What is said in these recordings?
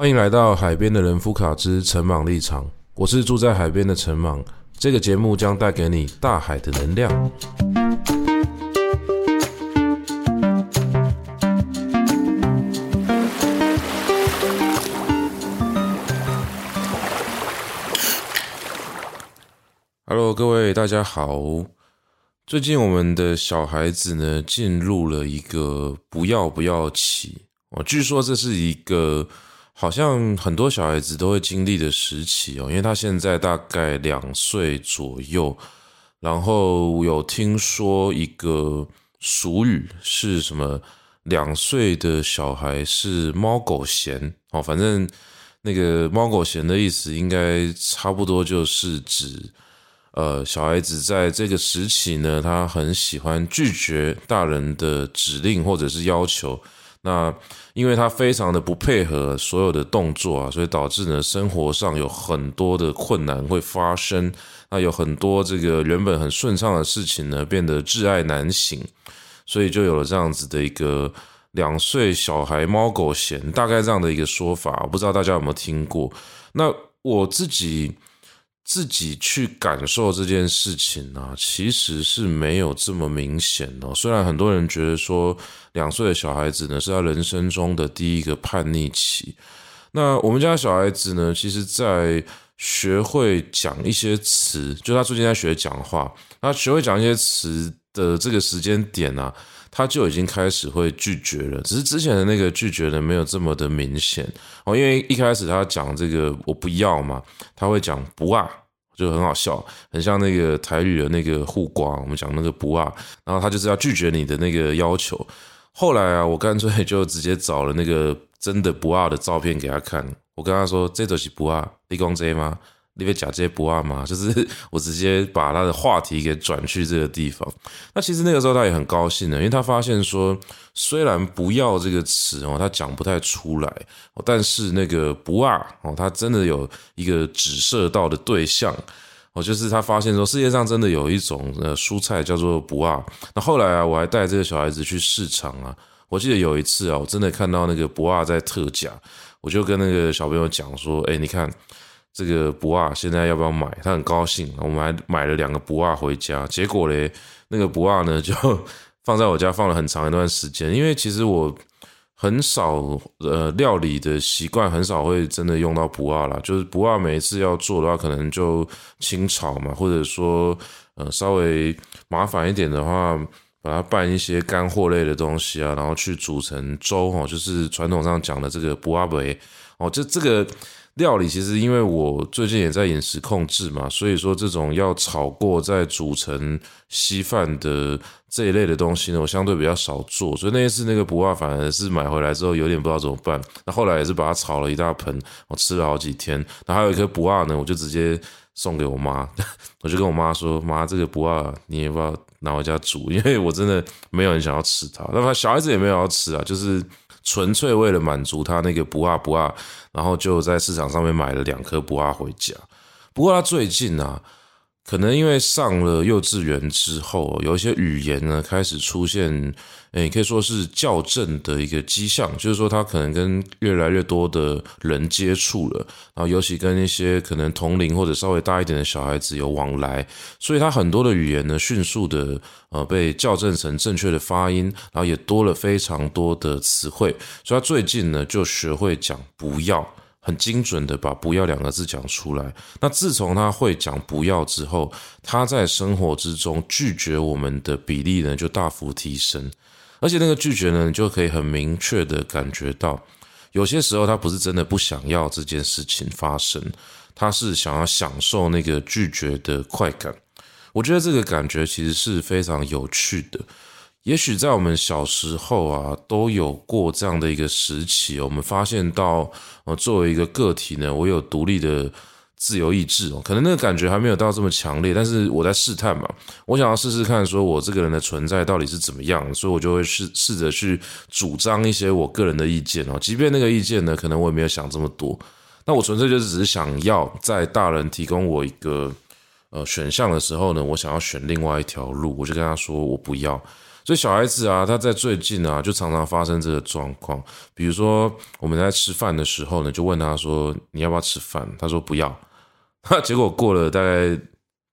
欢迎来到海边的人夫卡之陈茻立场，我是住在海边的陈茻。这个节目将带给你大海的能量。Hello，各位大家好。最近我们的小孩子呢，进入了一个不要不要期哦，据说这是一个。好像很多小孩子都会经历的时期哦，因为他现在大概两岁左右，然后有听说一个俗语是什么？两岁的小孩是猫狗嫌哦，反正那个猫狗嫌的意思应该差不多就是指，呃，小孩子在这个时期呢，他很喜欢拒绝大人的指令或者是要求。那因为他非常的不配合所有的动作啊，所以导致呢生活上有很多的困难会发生。那有很多这个原本很顺畅的事情呢，变得挚爱难行，所以就有了这样子的一个两岁小孩猫狗嫌，大概这样的一个说法，不知道大家有没有听过？那我自己。自己去感受这件事情呢，其实是没有这么明显哦。虽然很多人觉得说两岁的小孩子呢是他人生中的第一个叛逆期，那我们家小孩子呢，其实在学会讲一些词，就他最近在学讲话，他学会讲一些词的这个时间点啊。他就已经开始会拒绝了，只是之前的那个拒绝呢，没有这么的明显哦。因为一开始他讲这个我不要嘛，他会讲不啊，就很好笑，很像那个台语的那个护瓜，我们讲那个不啊，然后他就是要拒绝你的那个要求。后来啊，我干脆就直接找了那个真的不啊的照片给他看，我跟他说：“这就是不啊，你讲这吗？”你别讲这些不二吗？就是我直接把他的话题给转去这个地方。那其实那个时候他也很高兴的，因为他发现说，虽然“不要”这个词哦，他讲不太出来，但是那个“不二”哦，他真的有一个指涉到的对象哦，就是他发现说，世界上真的有一种呃蔬菜叫做“不二”。那后来啊，我还带这个小孩子去市场啊，我记得有一次啊，我真的看到那个“不二”在特价，我就跟那个小朋友讲说：“哎，你看。”这个不二现在要不要买？他很高兴，我们还买了两个不二回家。结果嘞，那个不二呢就放在我家放了很长一段时间。因为其实我很少呃料理的习惯，很少会真的用到不二啦。就是不二每一次要做的话，可能就清炒嘛，或者说呃稍微麻烦一点的话，把它拌一些干货类的东西啊，然后去煮成粥哦，就是传统上讲的这个不二杯哦，就这个。料理其实因为我最近也在饮食控制嘛，所以说这种要炒过再煮成稀饭的这一类的东西呢，我相对比较少做。所以那一次那个不二反而是买回来之后有点不知道怎么办。那后来也是把它炒了一大盆，我吃了好几天。那还有一颗不二呢，我就直接送给我妈，我就跟我妈说：“妈，这个不二你也不要拿回家煮，因为我真的没有人想要吃它。那么小孩子也没有要吃啊，就是。”纯粹为了满足他那个不二不二，然后就在市场上面买了两颗不二回家。不过他最近啊。可能因为上了幼稚园之后，有一些语言呢开始出现，诶，可以说是校正的一个迹象，就是说他可能跟越来越多的人接触了，然后尤其跟一些可能同龄或者稍微大一点的小孩子有往来，所以他很多的语言呢迅速的呃被校正成正确的发音，然后也多了非常多的词汇，所以他最近呢就学会讲不要。很精准的把“不要”两个字讲出来。那自从他会讲“不要”之后，他在生活之中拒绝我们的比例呢就大幅提升。而且那个拒绝呢，你就可以很明确的感觉到，有些时候他不是真的不想要这件事情发生，他是想要享受那个拒绝的快感。我觉得这个感觉其实是非常有趣的。也许在我们小时候啊，都有过这样的一个时期。我们发现到，呃，作为一个个体呢，我有独立的自由意志哦。可能那个感觉还没有到这么强烈，但是我在试探嘛。我想要试试看，说我这个人的存在到底是怎么样，所以我就会试试着去主张一些我个人的意见哦。即便那个意见呢，可能我也没有想这么多。那我纯粹就是只是想要在大人提供我一个呃选项的时候呢，我想要选另外一条路，我就跟他说我不要。所以小孩子啊，他在最近啊，就常常发生这个状况。比如说我们在吃饭的时候呢，就问他说：“你要不要吃饭？”他说：“不要。”他结果过了大概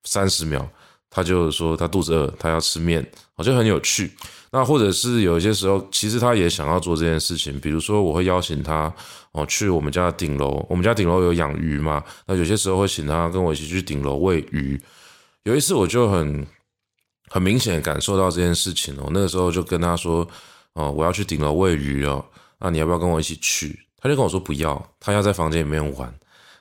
三十秒，他就说他肚子饿，他要吃面，好像很有趣。那或者是有一些时候，其实他也想要做这件事情。比如说，我会邀请他哦去我们家的顶楼，我们家顶楼有养鱼嘛。那有些时候会请他跟我一起去顶楼喂鱼。有一次我就很很明显感受到这件事情哦，那个时候就跟他说哦，我要去顶楼喂鱼哦，那你要不要跟我一起去？他就跟我说不要，他要在房间里面玩。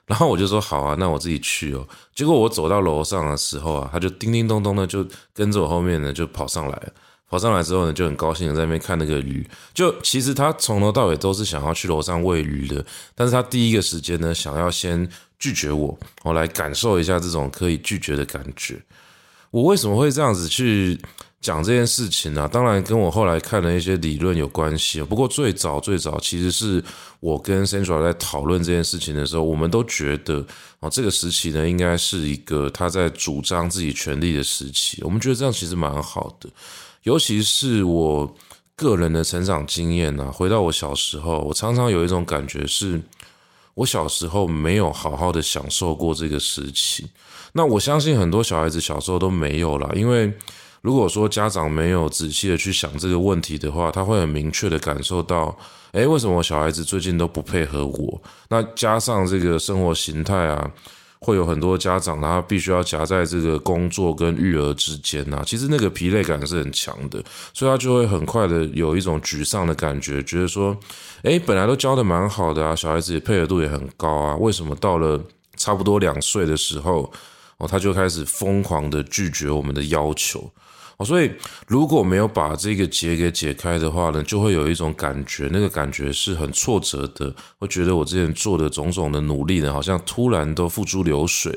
然后我就说好啊，那我自己去哦。结果我走到楼上的时候啊，他就叮叮咚咚的就跟着我后面呢就跑上来。跑上来之后呢，就很高兴的在那边看那个鱼。就其实他从头到尾都是想要去楼上喂鱼的，但是他第一个时间呢，想要先拒绝我，我来感受一下这种可以拒绝的感觉。我为什么会这样子去讲这件事情呢、当然跟我后来看的一些理论有关系。不过最早最早，其实是我跟 Sandra 在讨论这件事情的时候，我们都觉得哦，这个时期呢，应该是一个他在主张自己权利的时期。我们觉得这样其实蛮好的。尤其是我个人的成长经验啊，回到我小时候，我常常有一种感觉是，我小时候没有好好的享受过这个时期。那我相信很多小孩子小时候都没有啦，因为如果说家长没有仔细的去想这个问题的话，他会很明确的感受到，诶，为什么我小孩子最近都不配合我？那加上这个生活形态啊。会有很多家长，他必须要夹在这个工作跟育儿之间呐。其实那个疲累感是很强的，所以他就会很快的有一种沮丧的感觉，觉得说，诶，本来都教的蛮好的啊，小孩子也配合度也很高啊，为什么到了差不多两岁的时候，他就开始疯狂的拒绝我们的要求。哦，所以如果没有把这个结给解开的话呢，就会有一种感觉，那个感觉是很挫折的，会觉得我之前做的种种的努力呢，好像突然都付诸流水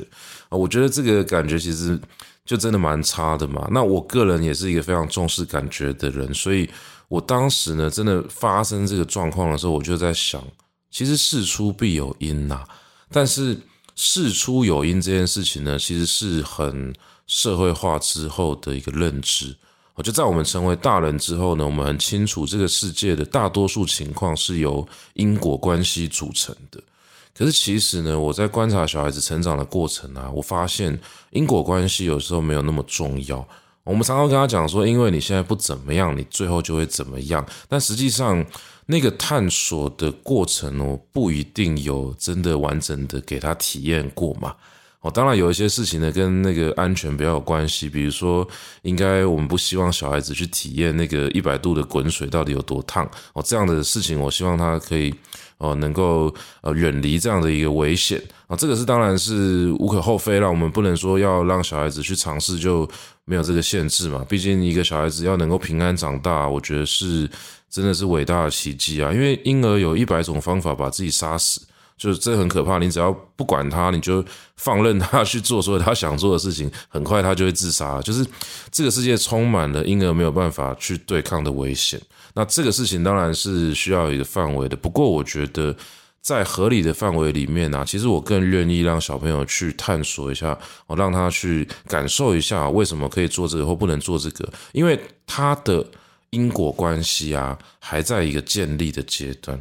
啊。我觉得这个感觉其实就真的蛮差的嘛。那我个人也是一个非常重视感觉的人，所以我当时呢，真的发生这个状况的时候，我就在想，其实事出必有因呐。但是事出有因这件事情呢，其实是很。社会化之后的一个认知，我就在我们成为大人之后呢，我们很清楚这个世界的大多数情况是由因果关系组成的。可是其实呢，我在观察小孩子成长的过程啊，我发现因果关系有时候没有那么重要。我们常常跟他讲说，因为你现在不怎么样，你最后就会怎么样。但实际上，那个探索的过程哦，不一定有真的完整的给他体验过嘛。哦，当然有一些事情呢，跟那个安全比较有关系。比如说，应该我们不希望小孩子去体验那个一百度的滚水到底有多烫。哦，这样的事情，我希望他可以哦，能够呃远离这样的一个危险啊。这个是当然是无可厚非了。我们不能说要让小孩子去尝试就没有这个限制嘛。毕竟一个小孩子要能够平安长大，我觉得是真的是伟大的奇迹啊。因为婴儿有一百种方法把自己杀死。就是这很可怕，你只要不管他，你就放任他去做所有他想做的事情，很快他就会自杀。就是这个世界充满了婴儿没有办法去对抗的危险。那这个事情当然是需要一个范围的。不过我觉得在合理的范围里面呢，其实我更愿意让小朋友去探索一下，我让他去感受一下为什么可以做这个或不能做这个，因为他的因果关系啊还在一个建立的阶段。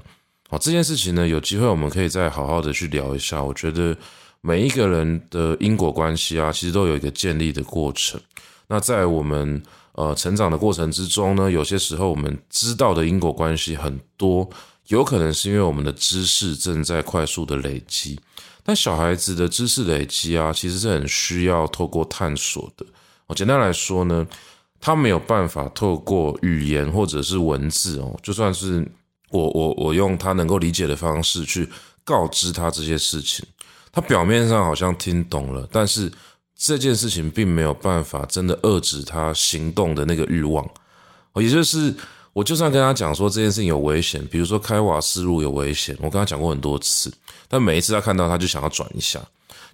好，这件事情呢，有机会我们可以再好好的去聊一下。我觉得每一个人的因果关系啊，其实都有一个建立的过程。那在我们呃成长的过程之中呢，有些时候我们知道的因果关系很多，有可能是因为我们的知识正在快速的累积。但小孩子的知识累积啊，其实是很需要透过探索的。我简单来说呢，他没有办法透过语言或者是文字哦，就算是。我我我用他能够理解的方式去告知他这些事情，他表面上好像听懂了，但是这件事情并没有办法真的遏制他行动的那个欲望。也就是我就算跟他讲说这件事情有危险，比如说开瓦斯路有危险，我跟他讲过很多次，但每一次他看到他就想要转一下。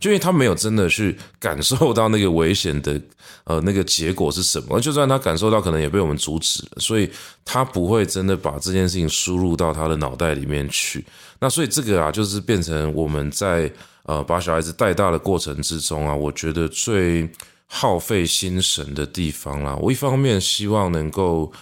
就因为他没有真的去感受到那个危险的，呃，那个结果是什么，就算他感受到，可能也被我们阻止了，所以他不会真的把这件事情输入到他的脑袋里面去。那所以这个啊，就是变成我们在呃把小孩子带大的过程之中啊，我觉得最耗费心神的地方啦。我一方面希望能够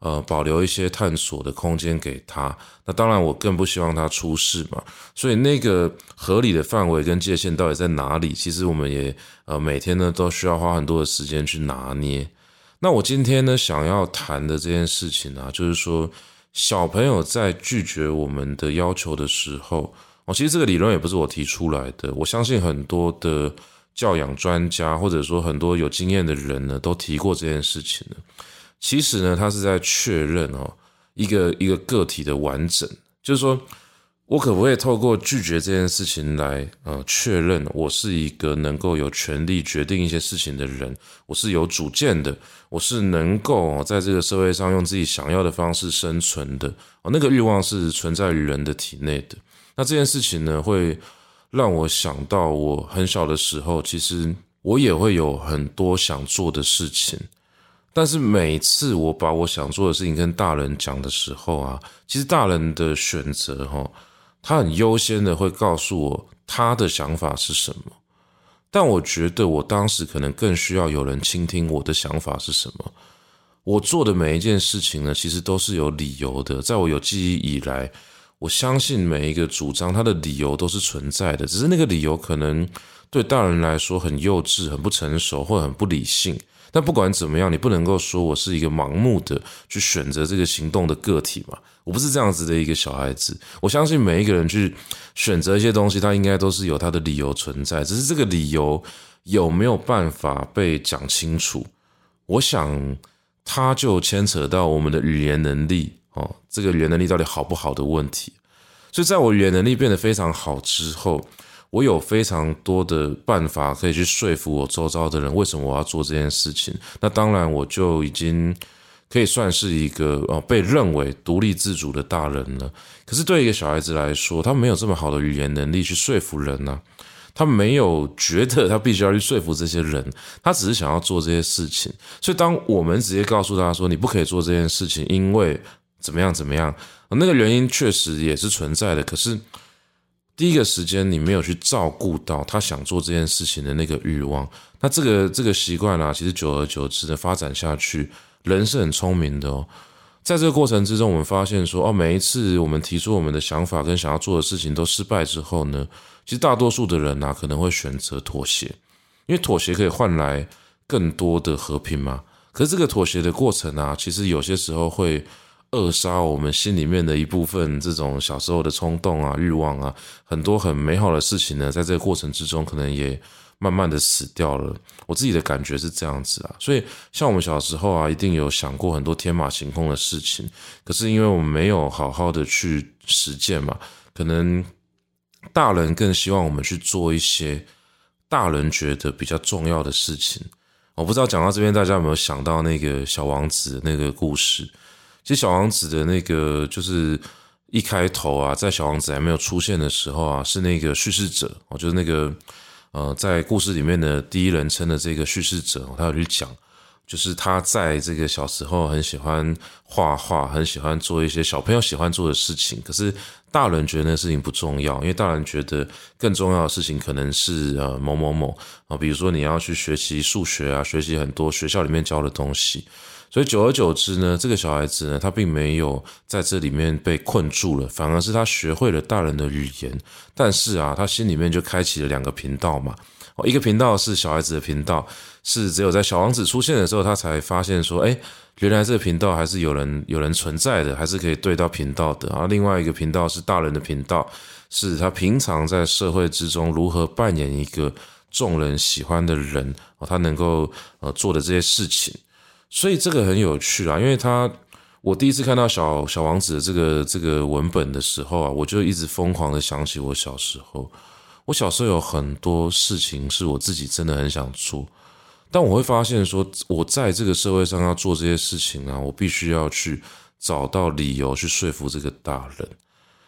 呃保留一些探索的空间给他，那当然我更不希望他出事嘛。所以那个合理的范围跟界限到底在哪里？其实我们也呃每天呢都需要花很多的时间去拿捏。那我今天呢想要谈的这件事情啊，就是说小朋友在拒绝我们的要求的时候，哦，其实这个理论也不是我提出来的，我相信很多的。教养专家或者说很多有经验的人呢，都提过这件事情呢。其实呢，他是在确认哦，一个一个个体的完整，就是说我可不可以透过拒绝这件事情来呃确认我是一个能够有权利决定一些事情的人，我是有主见的，我是能够在这个社会上用自己想要的方式生存的哦，那个欲望是存在于人的体内的。那这件事情呢，会。让我想到我很小的时候，其实我也会有很多想做的事情，但是每次我把我想做的事情跟大人讲的时候啊，其实大人的选择哈，他很优先的会告诉我他的想法是什么，但我觉得我当时可能更需要有人倾听我的想法是什么。我做的每一件事情呢，其实都是有理由的，在我有记忆以来。我相信每一个主张，它的理由都是存在的，只是那个理由可能对大人来说很幼稚、很不成熟或很不理性。但不管怎么样，你不能够说我是一个盲目的去选择这个行动的个体嘛？我不是这样子的一个小孩子。我相信每一个人去选择一些东西，他应该都是有他的理由存在，只是这个理由有没有办法被讲清楚？我想，它就牵扯到我们的语言能力。哦，这个语言能力到底好不好的问题，所以在我语言能力变得非常好之后，我有非常多的办法可以去说服我周遭的人，为什么我要做这件事情。那当然，我就已经可以算是一个哦被认为独立自主的大人了。可是对一个小孩子来说，他没有这么好的语言能力去说服人呢、他没有觉得他必须要去说服这些人，他只是想要做这些事情。所以当我们直接告诉他说，你不可以做这件事情，因为怎么样？怎么样？那个原因确实也是存在的。可是第一个时间，你没有去照顾到他想做这件事情的那个欲望。那这个这个习惯啊，其实久而久之的发展下去，人是很聪明的哦。在这个过程之中，我们发现说，哦，每一次我们提出我们的想法跟想要做的事情都失败之后呢，其实大多数的人啊，可能会选择妥协，因为妥协可以换来更多的和平嘛。可是这个妥协的过程啊，其实有些时候会。扼杀我们心里面的一部分，这种小时候的冲动啊、欲望啊，很多很美好的事情呢，在这个过程之中，可能也慢慢的死掉了。我自己的感觉是这样子啊，所以像我们小时候啊，一定有想过很多天马行空的事情，可是因为我们没有好好的去实践嘛，可能大人更希望我们去做一些大人觉得比较重要的事情。我不知道讲到这边，大家有没有想到那个小王子那个故事？其实小王子的那个就是一开头啊，在小王子还没有出现的时候啊，是那个叙事者哦，就是那个呃，在故事里面的第一人称的这个叙事者，他有去讲，就是他在这个小时候很喜欢画画，很喜欢做一些小朋友喜欢做的事情，可是大人觉得那事情不重要，因为大人觉得更重要的事情可能是呃某某某啊，比如说你要去学习数学啊，学习很多学校里面教的东西。所以久而久之呢，这个小孩子呢，他并没有在这里面被困住了，反而是他学会了大人的语言。但是啊，他心里面就开启了两个频道嘛。哦，一个频道是小孩子的频道，是只有在小王子出现的时候，他才发现说，哎，原来这个频道还是有人有人存在的，还是可以对到频道的。然后另外一个频道是大人的频道，是他平常在社会之中如何扮演一个众人喜欢的人，哦，他能够呃做的这些事情。所以这个很有趣啊，因为他我第一次看到小小王子的这个这个文本的时候啊，我就一直疯狂的想起我小时候。我小时候有很多事情是我自己真的很想做，但我会发现说，我在这个社会上要做这些事情啊，我必须要去找到理由去说服这个大人。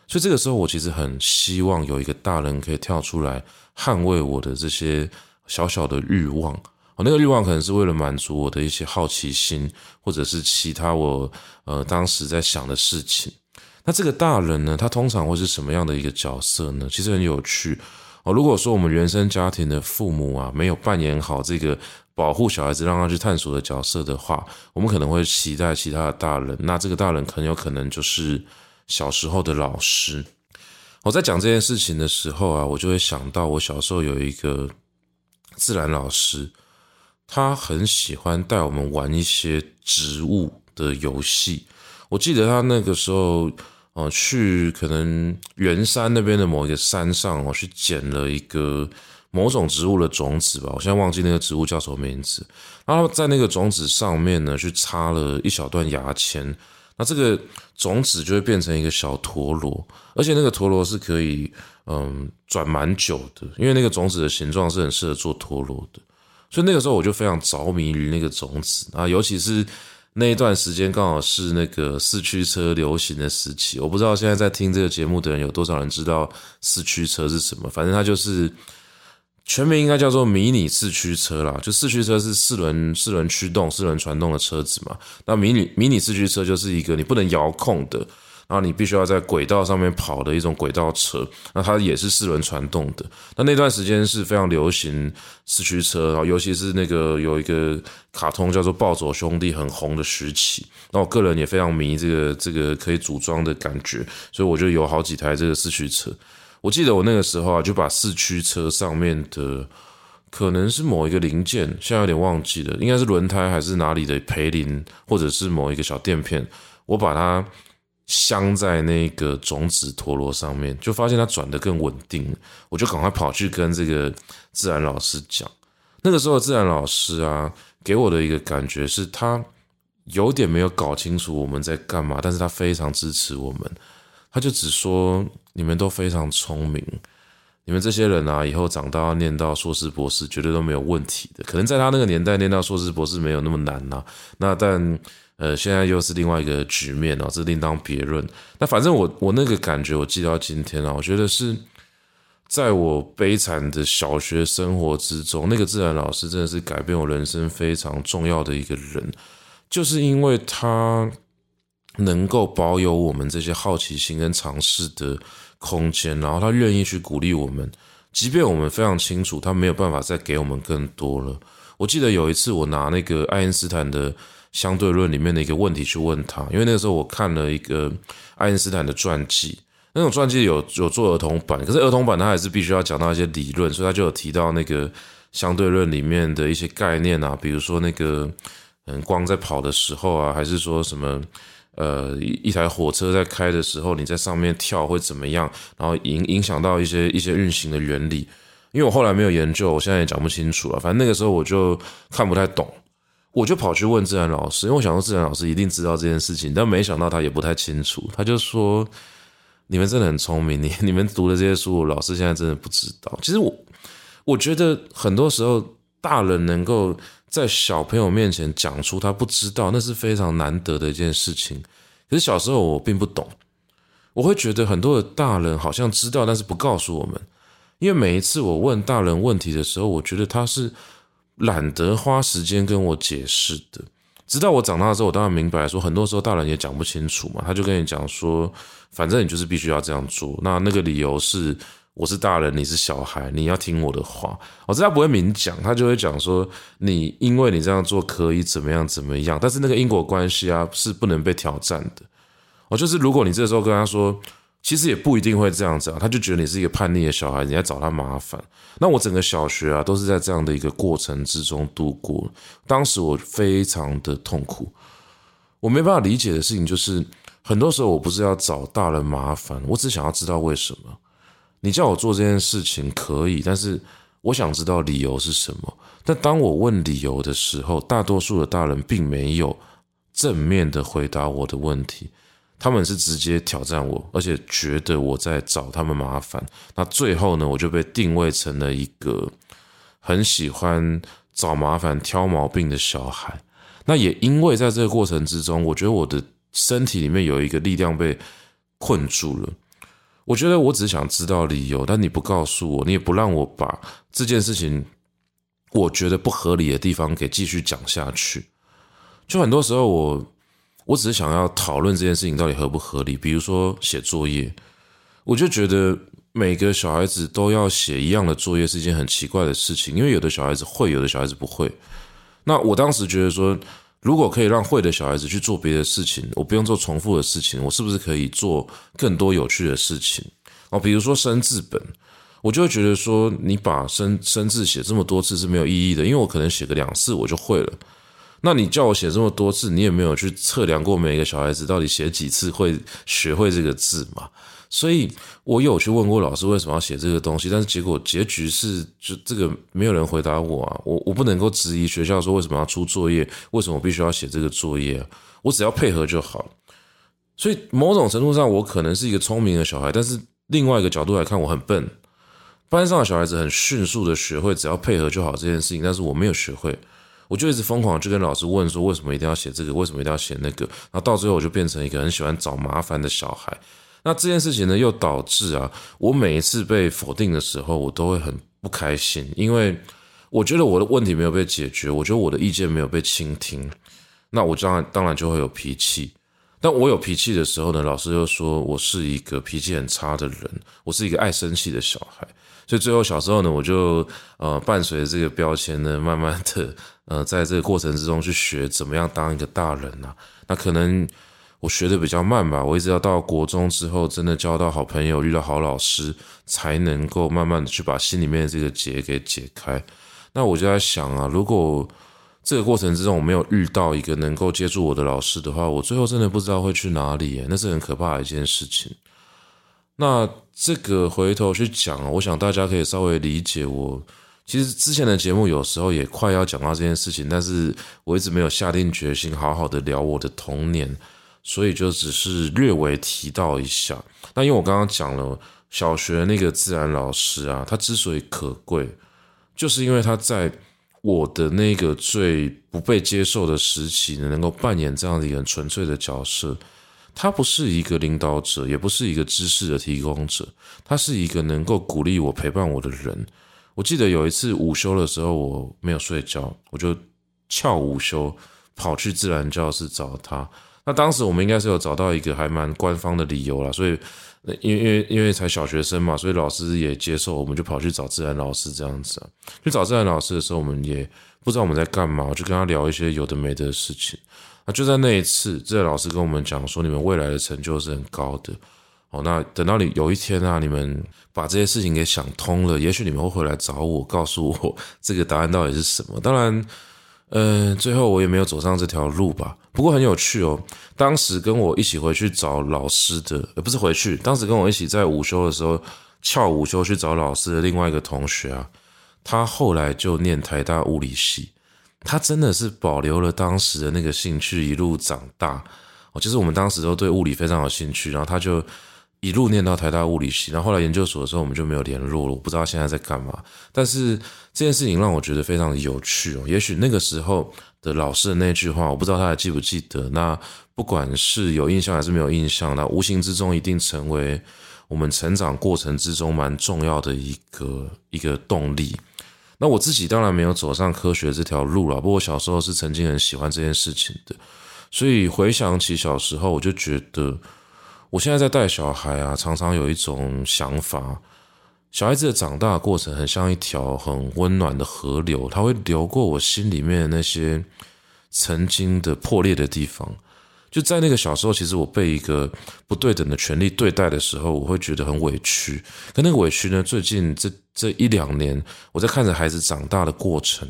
所以这个时候，我其实很希望有一个大人可以跳出来捍卫我的这些小小的欲望。那个欲望可能是为了满足我的一些好奇心，或者是其他我呃当时在想的事情。那这个大人呢，他通常会是什么样的一个角色呢？其实很有趣哦，如果说我们原生家庭的父母啊，没有扮演好这个保护小孩子、让他去探索的角色的话，我们可能会期待其他的大人。那这个大人很有可能就是小时候的老师。我在讲这件事情的时候啊，我就会想到我小时候有一个自然老师，他很喜欢带我们玩一些植物的游戏。我记得他那个时候。哦，去可能圆山那边的某一个山上，我去捡了一个某种植物的种子吧，我现在忘记那个植物叫什么名字。然后在那个种子上面呢，去插了一小段牙签，那这个种子就会变成一个小陀螺，而且那个陀螺是可以嗯转蛮久的，因为那个种子的形状是很适合做陀螺的，所以那个时候我就非常着迷于那个种子啊，尤其是。那一段时间刚好是那个四驱车流行的时期，我不知道现在在听这个节目的人有多少人知道四驱车是什么。反正它就是全名应该叫做迷你四驱车啦，就四驱车是四轮四轮驱动、四轮传动的车子嘛。那迷你迷你四驱车就是一个你不能遥控的。然后你必须要在轨道上面跑的一种轨道车，那它也是四轮传动的。那那段时间是非常流行四驱车，然后尤其是那个有一个卡通叫做《暴走兄弟》很红的时期。那我个人也非常迷这个这个可以组装的感觉，所以我就有好几台这个四驱车。我记得我那个时候啊，就把四驱车上面的可能是某一个零件，现在有点忘记了，应该是轮胎还是哪里的培林，或者是某一个小垫片，我把它。镶在那个种子陀螺上面，就发现它转得更稳定。我就赶快跑去跟这个自然老师讲。那个时候，自然老师啊，给我的一个感觉是他有点没有搞清楚我们在干嘛，但是他非常支持我们。他就只说：“你们都非常聪明，你们这些人啊，以后长大要念到硕士博士，绝对都没有问题的。可能在他那个年代，念到硕士博士没有那么难呐。那但……”呃，现在又是另外一个局面哦，这另当别论。那反正我我那个感觉，我记到今天啊，我觉得是在我悲惨的小学生活之中，那个自然老师真的是改变我人生非常重要的一个人，就是因为他能够保有我们这些好奇心跟尝试的空间，然后他愿意去鼓励我们，即便我们非常清楚他没有办法再给我们更多了。我记得有一次，我拿那个爱因斯坦的。相对论里面的一个问题去问他，因为那个时候我看了一个爱因斯坦的传记，那种传记有有做儿童版，可是儿童版他还是必须要讲到一些理论，所以他就有提到那个相对论里面的一些概念啊，比如说那个嗯光在跑的时候啊，还是说什么呃一台火车在开的时候，你在上面跳会怎么样，然后影影响到一些一些运行的原理，因为我后来没有研究，我现在也讲不清楚了，反正那个时候我就看不太懂。我就跑去问自然老师，因为我想说自然老师一定知道这件事情，但没想到他也不太清楚。他就说：“你们真的很聪明，你 你们读的这些书，老师现在真的不知道。”其实我我觉得很多时候大人能够在小朋友面前讲出他不知道，那是非常难得的一件事情。可是小时候我并不懂，我会觉得很多的大人好像知道，但是不告诉我们。因为每一次我问大人问题的时候，我觉得他是。懒得花时间跟我解释的，直到我长大之后，我当然明白说，很多时候大人也讲不清楚嘛。他就跟你讲说，反正你就是必须要这样做。那那个理由是，我是大人，你是小孩，你要听我的话。我知道不会明讲，他就会讲说，你因为你这样做可以怎么样怎么样，但是那个因果关系啊是不能被挑战的。哦，就是如果你这时候跟他说。其实也不一定会这样子啊，他就觉得你是一个叛逆的小孩，你在找他麻烦。那我整个小学啊，都是在这样的一个过程之中度过。当时我非常的痛苦，我没办法理解的事情就是，很多时候我不是要找大人麻烦，我只想要知道为什么。你叫我做这件事情可以，但是我想知道理由是什么。但当我问理由的时候，大多数的大人并没有正面的回答我的问题。他们是直接挑战我，而且觉得我在找他们麻烦。那最后呢，我就被定位成了一个很喜欢找麻烦、挑毛病的小孩。那也因为在这个过程之中，我觉得我的身体里面有一个力量被困住了。我觉得我只想知道理由，但你不告诉我，你也不让我把这件事情我觉得不合理的地方给继续讲下去。就很多时候我。我只是想要讨论这件事情到底合不合理。比如说写作业，我就觉得每个小孩子都要写一样的作业是一件很奇怪的事情，因为有的小孩子会，有的小孩子不会。那我当时觉得说，如果可以让会的小孩子去做别的事情，我不用做重复的事情，我是不是可以做更多有趣的事情？哦，比如说生字本，我就会觉得说，你把生生字写这么多次是没有意义的，因为我可能写个两次我就会了。那你叫我写这么多次，你也没有去测量过每个小孩子到底写几次会学会这个字嘛？所以我有去问过老师为什么要写这个东西，但是结果结局是就这个没有人回答我啊，我我不能够质疑学校说为什么要出作业，为什么我必须要写这个作业？我只要配合就好。所以某种程度上，我可能是一个聪明的小孩，但是另外一个角度来看，我很笨。班上的小孩子很迅速的学会只要配合就好这件事情，但是我没有学会，我就一直疯狂去跟老师问说为什么一定要写这个，为什么一定要写那个，然后到最后我就变成一个很喜欢找麻烦的小孩。那这件事情呢，又导致啊，我每一次被否定的时候，我都会很不开心，因为我觉得我的问题没有被解决，我觉得我的意见没有被倾听，那我当然当然就会有脾气。但我有脾气的时候呢，老师又说我是一个脾气很差的人，我是一个爱生气的小孩，所以最后小时候呢，我就呃伴随着这个标签呢，慢慢的呃在这个过程之中去学怎么样当一个大人啊，那可能。我学的比较慢吧，我一直要到国中之后，真的交到好朋友，遇到好老师，才能够慢慢的去把心里面的这个结给解开。那我就在想啊，如果这个过程之中我没有遇到一个能够接住我的老师的话，我最后真的不知道会去哪里耶，那是很可怕的一件事情。那这个回头去讲，我想大家可以稍微理解我。其实之前的节目有时候也快要讲到这件事情，但是我一直没有下定决心好好的聊我的童年。所以就只是略微提到一下。那因为我刚刚讲了小学那个自然老师啊，他之所以可贵，就是因为他在我的那个最不被接受的时期呢，能够扮演这样的一个很纯粹的角色。他不是一个领导者，也不是一个知识的提供者，他是一个能够鼓励我、陪伴我的人。我记得有一次午休的时候，我没有睡觉，我就翘午休跑去自然教室找他。那当时我们应该是有找到一个还蛮官方的理由啦，所以因为因为因为才小学生嘛，所以老师也接受，我们就跑去找自然老师这样子啊。去找自然老师的时候，我们也不知道我们在干嘛，我就跟他聊一些有的没的事情。那就在那一次，自然老师跟我们讲说，你们未来的成就是很高的哦。那等到你有一天啊，你们把这些事情给想通了，也许你们会回来找我，告诉我这个答案到底是什么。当然。嗯，最后我也没有走上这条路吧。不过很有趣哦，当时跟我一起回去找老师的，呃，不是回去，当时跟我一起在午休的时候翘午休去找老师的另外一个同学啊，他后来就念台大物理系，他真的是保留了当时的那个兴趣，一路长大。哦，就是我们当时都对物理非常有兴趣，然后他就。一路念到台大物理系，然后后来研究所的时候，我们就没有联络了。我不知道现在在干嘛。但是这件事情让我觉得非常的有趣哦。也许那个时候的老师的那句话，我不知道他还记不记得。那不管是有印象还是没有印象，那无形之中一定成为我们成长过程之中蛮重要的一个一个动力。那我自己当然没有走上科学这条路了，不过小时候是曾经很喜欢这件事情的。所以回想起小时候，我就觉得。我现在在带小孩啊，常常有一种想法，小孩子的长大过程很像一条很温暖的河流，它会流过我心里面的那些曾经的破裂的地方。就在那个小时候，其实我被一个不对等的权利对待的时候，我会觉得很委屈。可那个委屈呢，最近这这一两年，我在看着孩子长大的过程，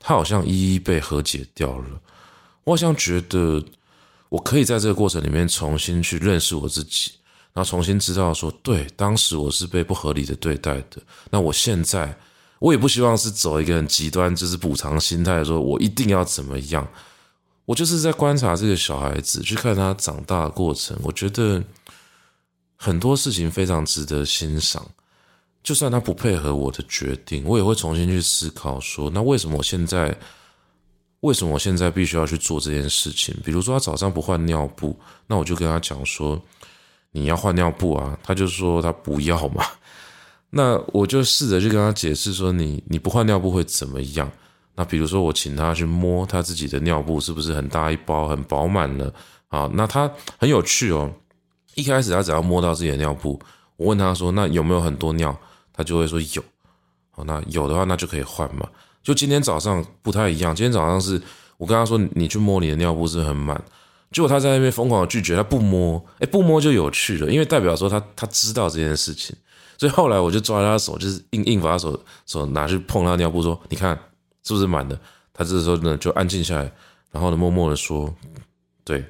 他好像一一被和解掉了。我好像觉得。我可以在这个过程里面重新去认识我自己，然后重新知道说，对，当时我是被不合理的对待的。那我现在，我也不希望是走一个很极端，就是补偿心态，说我一定要怎么样。我就是在观察这个小孩子，去看他长大的过程。我觉得很多事情非常值得欣赏，就算他不配合我的决定，我也会重新去思考说，那为什么我现在？为什么我现在必须要去做这件事情？比如说他早上不换尿布，那我就跟他讲说，你要换尿布啊，他就说他不要嘛。那我就试着去跟他解释说，你你不换尿布会怎么样？那比如说我请他去摸他自己的尿布，是不是很大一包很饱满了？啊，那他很有趣哦。一开始他只要摸到自己的尿布，我问他说：“那有没有很多尿？”他就会说有。好，那有的话，那就可以换嘛。就今天早上不太一样，今天早上是我跟他说：“你去摸你的尿布是很满。”结果他在那边疯狂的拒绝，他不摸，哎，不摸就有趣了，因为代表说他他知道这件事情。所以后来我就抓他的手，就是硬硬把他手手拿去碰他尿布，说：“你看是不是满的？”他这个时候呢就安静下来，然后呢默默的说：“对。”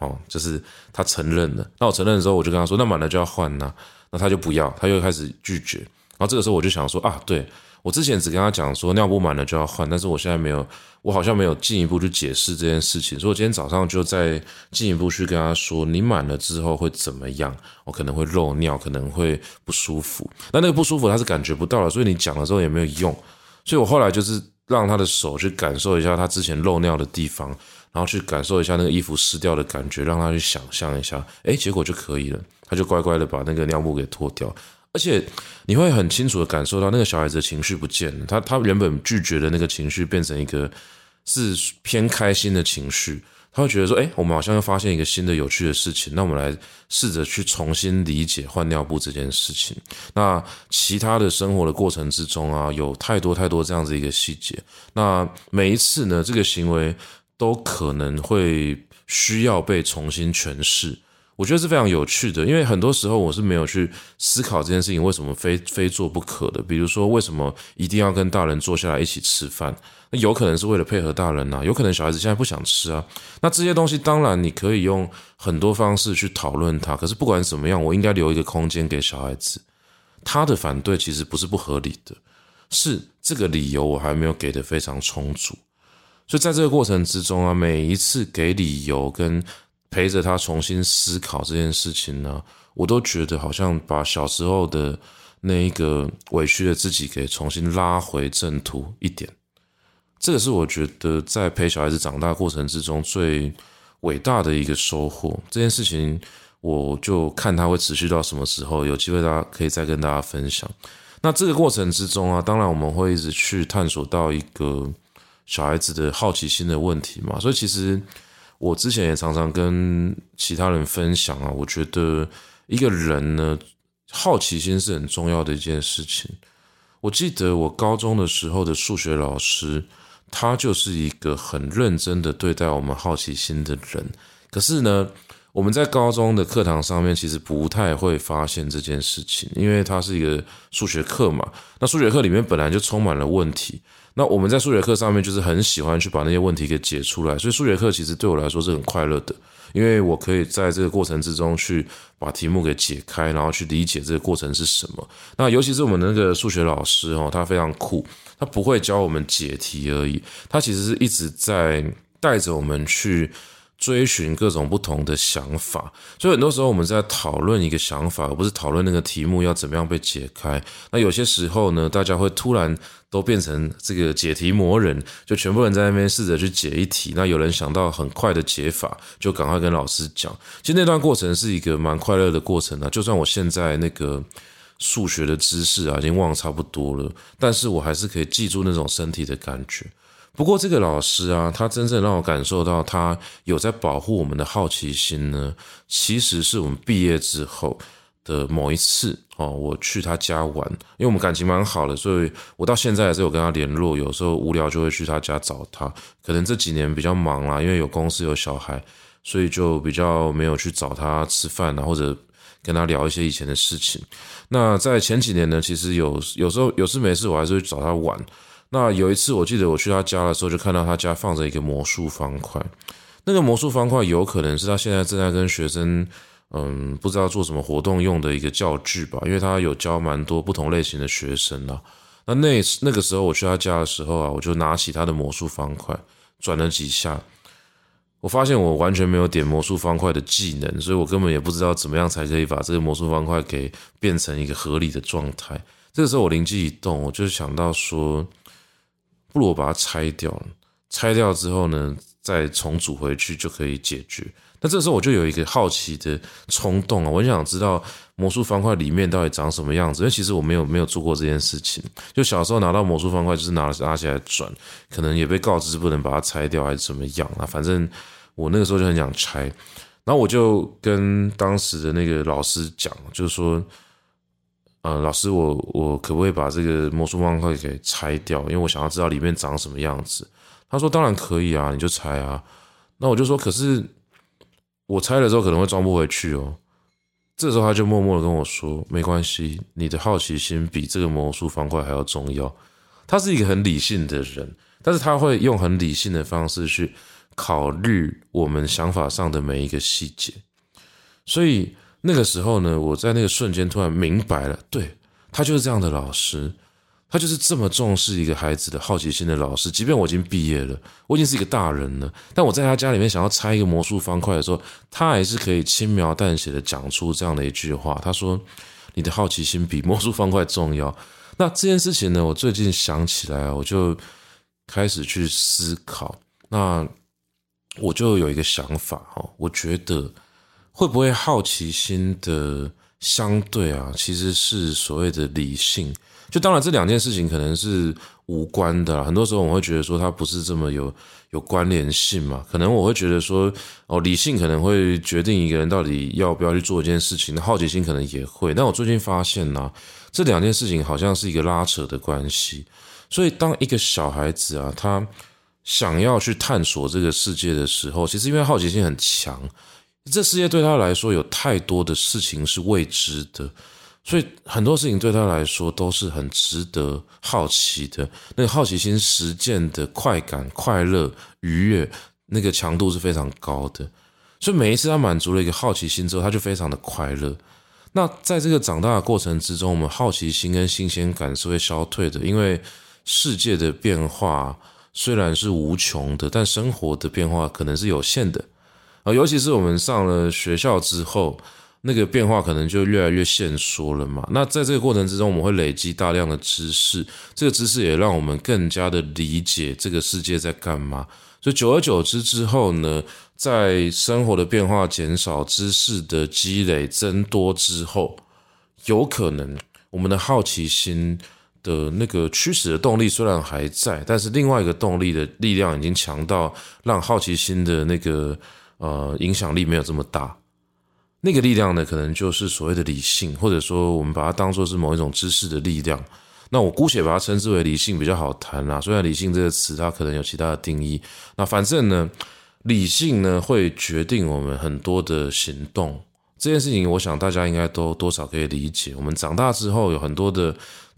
哦，就是他承认了。那我承认的时候，我就跟他说：“那满了就要换呐。”那他就不要，他又开始拒绝。然后这个时候我就想说：“啊，对，我之前只跟他讲说尿布满了就要换，但是我现在没有，我好像没有进一步去解释这件事情。所以我今天早上就在进一步去跟他说：你满了之后会怎么样？我可能会漏尿，可能会不舒服。那那个不舒服他是感觉不到了，所以你讲了之后也没有用。所以我后来就是让他的手去感受一下他之前漏尿的地方。”然后去感受一下那个衣服湿掉的感觉，让他去想象一下，诶，结果就可以了。他就乖乖的把那个尿布给脱掉，而且你会很清楚的感受到那个小孩子的情绪不见了，他他原本拒绝的那个情绪变成一个是偏开心的情绪。他会觉得说，诶，我们好像又发现一个新的有趣的事情，那我们来试着去重新理解换尿布这件事情。那其他的生活的过程之中啊，有太多太多这样子一个细节。那每一次呢，这个行为。都可能会需要被重新诠释，我觉得是非常有趣的，因为很多时候我是没有去思考这件事情为什么非非做不可的。比如说，为什么一定要跟大人坐下来一起吃饭？那有可能是为了配合大人啊，有可能小孩子现在不想吃啊。那这些东西当然你可以用很多方式去讨论它，可是不管怎么样，我应该留一个空间给小孩子。他的反对其实不是不合理的，是这个理由我还没有给得非常充足。所以在这个过程之中啊，每一次给理由跟陪着他重新思考这件事情呢，我都觉得好像把小时候的那一个委屈的自己给重新拉回正途一点。这个是我觉得在陪小孩子长大过程之中最伟大的一个收获。这件事情，我就看他会持续到什么时候，有机会大家可以再跟大家分享。那这个过程之中啊，当然我们会一直去探索到一个。小孩子的好奇心的问题嘛，所以其实我之前也常常跟其他人分享啊，我觉得一个人呢，好奇心是很重要的一件事情。我记得我高中的时候的数学老师，他就是一个很认真的对待我们好奇心的人。可是呢，我们在高中的课堂上面其实不太会发现这件事情，因为它是一个数学课嘛。那数学课里面本来就充满了问题。那我们在数学课上面就是很喜欢去把那些问题给解出来，所以数学课其实对我来说是很快乐的，因为我可以在这个过程之中去把题目给解开，然后去理解这个过程是什么。那尤其是我们的那个数学老师哦，他非常酷，他不会教我们解题而已，他其实是一直在带着我们去。追寻各种不同的想法，所以很多时候我们在讨论一个想法，而不是讨论那个题目要怎么样被解开。那有些时候呢，大家会突然都变成这个解题魔人，就全部人在那边试着去解一题。那有人想到很快的解法，就赶快跟老师讲。其实那段过程是一个蛮快乐的过程啊。就算我现在那个数学的知识啊，已经忘差不多了，但是我还是可以记住那种身体的感觉。不过这个老师啊，他真正让我感受到他有在保护我们的好奇心呢，其实是我们毕业之后的某一次哦，我去他家玩，因为我们感情蛮好的，所以我到现在还是有跟他联络，有时候无聊就会去他家找他。可能这几年比较忙啦，因为有公司有小孩，所以就比较没有去找他吃饭啊，或者跟他聊一些以前的事情。那在前几年呢，其实有有时候有事没事，我还是会找他玩。那有一次，我记得我去他家的时候，就看到他家放着一个魔术方块。那个魔术方块有可能是他现在正在跟学生，嗯，不知道做什么活动用的一个教具吧，因为他有教蛮多不同类型的学生啦。那那那个时候我去他家的时候啊，我就拿起他的魔术方块，转了几下，我发现我完全没有点魔术方块的技能，所以我根本也不知道怎么样才可以把这个魔术方块给变成一个合理的状态。这个时候我灵机一动，我就想到说。不如我把它拆掉，拆掉之后呢，再重组回去就可以解决。那这时候我就有一个好奇的冲动啊，我很想知道魔术方块里面到底长什么样子。因为其实我没有没有做过这件事情，就小时候拿到魔术方块就是拿拿起来转，可能也被告知不能把它拆掉还是怎么样啊。反正我那个时候就很想拆，然后我就跟当时的那个老师讲，就是说。呃，老师，我我可不可以把这个魔术方块给拆掉？因为我想要知道里面长什么样子。他说：“当然可以啊，你就拆啊。”那我就说：“可是我拆了之后可能会装不回去哦。”这时候他就默默的跟我说：“没关系，你的好奇心比这个魔术方块还要重要。”他是一个很理性的人，但是他会用很理性的方式去考虑我们想法上的每一个细节。所以那个时候呢，我在那个瞬间突然明白了，对，他就是这样的老师。他就是这么重视一个孩子的好奇心的老师，即便我已经毕业了，我已经是一个大人了，但我在他家里面想要拆一个魔术方块的时候，他还是可以轻描淡写的讲出这样的一句话。他说：“你的好奇心比魔术方块重要。”那这件事情呢，我最近想起来，我就开始去思考。那我就有一个想法哈，我觉得会不会好奇心的相对啊，其实是所谓的理性。就当然，这两件事情可能是无关的。很多时候，我会觉得说它不是这么有有关联性嘛。可能我会觉得说，哦，理性可能会决定一个人到底要不要去做一件事情，那好奇心可能也会。但我最近发现呢，这两件事情好像是一个拉扯的关系。所以，当一个小孩子啊，他想要去探索这个世界的时候，其实因为好奇心很强，这世界对他来说有太多的事情是未知的。所以很多事情对他来说都是很值得好奇的，那个好奇心实践的快感、快乐、愉悦，那个强度是非常高的。所以每一次他满足了一个好奇心之后，他就非常的快乐。那在这个长大的过程之中，我们好奇心跟新鲜感是会消退的，因为世界的变化虽然是无穷的，但生活的变化可能是有限的啊，尤其是我们上了学校之后。那个变化可能就越来越限缩了嘛。那在这个过程之中，我们会累积大量的知识，这个知识也让我们更加的理解这个世界在干嘛。所以久而久之之后呢，在生活的变化减少、知识的积累增多之后，有可能我们的好奇心的那个驱使的动力虽然还在，但是另外一个动力的力量已经强到让好奇心的那个呃影响力没有这么大。那个力量呢，可能就是所谓的理性，或者说我们把它当作是某一种知识的力量。那我姑且把它称之为理性比较好谈啦。虽然理性这个词它可能有其他的定义，那反正呢，理性呢会决定我们很多的行动。这件事情，我想大家应该都多少可以理解。我们长大之后有很多的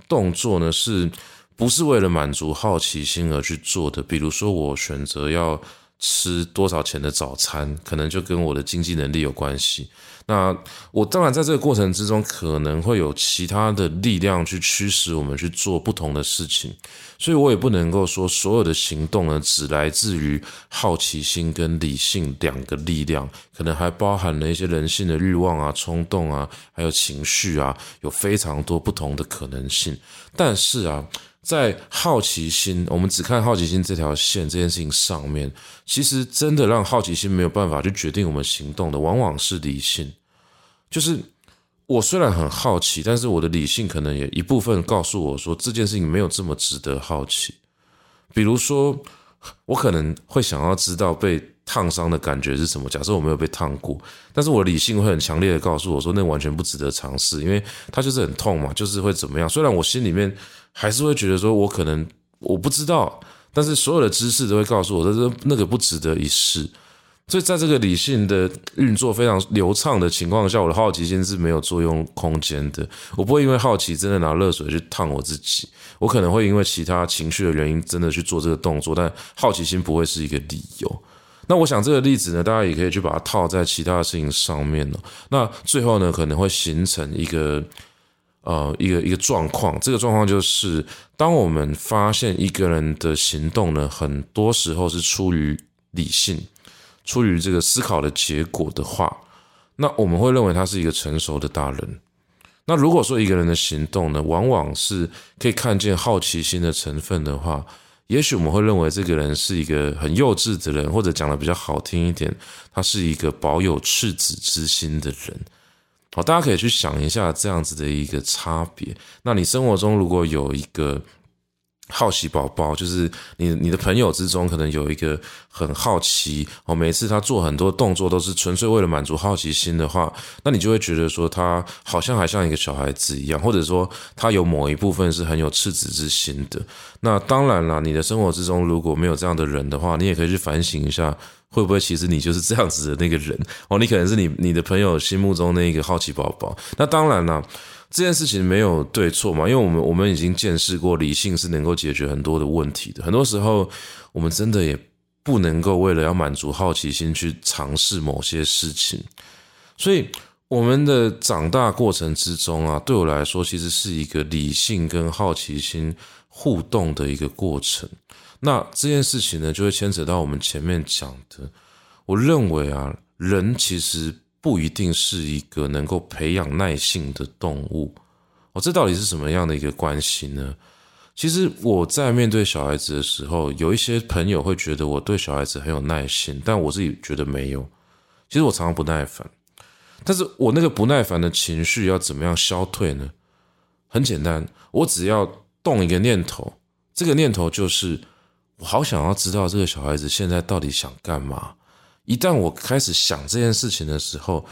动作呢，是不是为了满足好奇心而去做的？比如说，我选择要吃多少钱的早餐，可能就跟我的经济能力有关系。那我当然在这个过程之中，可能会有其他的力量去驱使我们去做不同的事情，所以我也不能够说所有的行动呢，只来自于好奇心跟理性两个力量，可能还包含了一些人性的欲望啊、冲动啊，还有情绪啊，有非常多不同的可能性。但是啊，在好奇心，我们只看好奇心这条线这件事情上面，其实真的让好奇心没有办法去决定我们行动的，往往是理性。就是我虽然很好奇，但是我的理性可能也一部分告诉我说，这件事情没有这么值得好奇。比如说，我可能会想要知道被烫伤的感觉是什么。假设我没有被烫过，但是我理性会很强烈的告诉我说，那完全不值得尝试，因为它就是很痛嘛，就是会怎么样。虽然我心里面。还是会觉得说，我可能我不知道，但是所有的知识都会告诉我，这那个不值得一试。所以在这个理性的运作非常流畅的情况下，我的好奇心是没有作用空间的。我不会因为好奇真的拿热水去烫我自己，我可能会因为其他情绪的原因真的去做这个动作，但好奇心不会是一个理由。那我想这个例子呢，大家也可以去把它套在其他的事情上面了。那最后呢，可能会形成一个。呃，一个一个状况，这个状况就是，当我们发现一个人的行动呢，很多时候是出于理性，出于这个思考的结果的话，那我们会认为他是一个成熟的大人。那如果说一个人的行动呢，往往是可以看见好奇心的成分的话，也许我们会认为这个人是一个很幼稚的人，或者讲的比较好听一点，他是一个保有赤子之心的人。好，大家可以去想一下这样子的一个差别。那你生活中如果有一个好奇宝宝，就是你你的朋友之中可能有一个很好奇哦，每次他做很多动作都是纯粹为了满足好奇心的话，那你就会觉得说他好像还像一个小孩子一样，或者说他有某一部分是很有赤子之心的。那当然了，你的生活之中如果没有这样的人的话，你也可以去反省一下，会不会其实你就是这样子的那个人哦？你可能是你你的朋友心目中那个好奇宝宝。那当然了。这件事情没有对错嘛，因为我们我们已经见识过，理性是能够解决很多的问题的。很多时候，我们真的也不能够为了要满足好奇心去尝试某些事情。所以，我们的长大过程之中啊，对我来说，其实是一个理性跟好奇心互动的一个过程。那这件事情呢，就会牵扯到我们前面讲的。我认为啊，人其实。不一定是一个能够培养耐性的动物哦，这到底是什么样的一个关系呢？其实我在面对小孩子的时候，有一些朋友会觉得我对小孩子很有耐心，但我自己觉得没有。其实我常常不耐烦，但是我那个不耐烦的情绪要怎么样消退呢？很简单，我只要动一个念头，这个念头就是我好想要知道这个小孩子现在到底想干嘛。一旦我开始想这件事情的时候，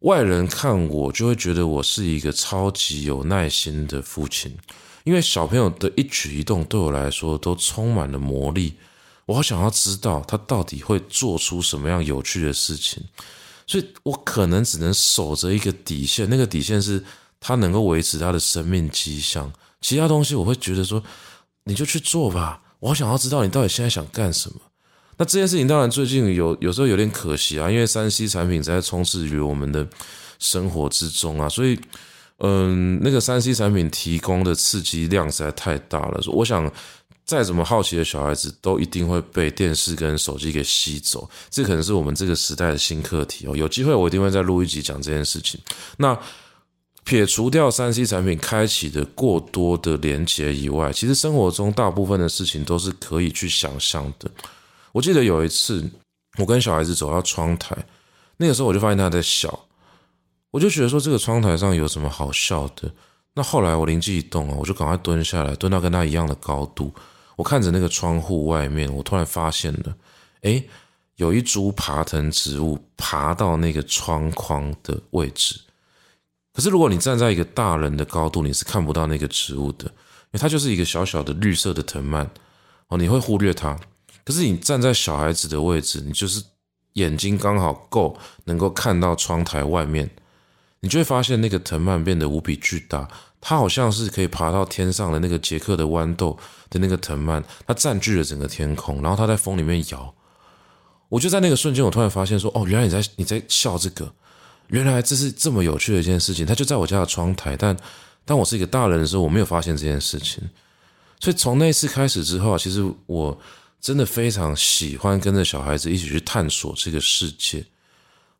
外人看我就会觉得我是一个超级有耐心的父亲，因为小朋友的一举一动对我来说都充满了魔力，我好想要知道他到底会做出什么样有趣的事情，所以我可能只能守着一个底线，那个底线是他能够维持他的生命迹象，其他东西我会觉得说你就去做吧，我好想要知道你到底现在想干什么。那这件事情当然最近有有时候有点可惜啊，因为三 C 产品在充斥于我们的生活之中啊，所以嗯，那个三 C 产品提供的刺激量实在太大了。我想再怎么好奇的小孩子都一定会被电视跟手机给吸走，这可能是我们这个时代的新课题哦。有机会我一定会再录一集讲这件事情。那撇除掉三 C 产品开启的过多的连接以外，其实生活中大部分的事情都是可以去想象的。我记得有一次，我跟小孩子走到窗台，那个时候我就发现他在笑，我就觉得说这个窗台上有什么好笑的？那后来我灵机一动啊，我就赶快蹲下来，蹲到跟他一样的高度，我看着那个窗户外面，我突然发现了，诶，有一株爬藤植物爬到那个窗框的位置。可是如果你站在一个大人的高度，你是看不到那个植物的，因为它就是一个小小的绿色的藤蔓哦，你会忽略它。可是你站在小孩子的位置，你就是眼睛刚好够能够看到窗台外面，你就会发现那个藤蔓变得无比巨大，它好像是可以爬到天上的那个杰克的豌豆的那个藤蔓，它占据了整个天空，然后它在风里面摇。我就在那个瞬间，我突然发现说：“哦，原来你在你在笑这个，原来这是这么有趣的一件事情。”它就在我家的窗台，但当我是一个大人的时候，我没有发现这件事情。所以从那次开始之后，其实我。真的非常喜欢跟着小孩子一起去探索这个世界。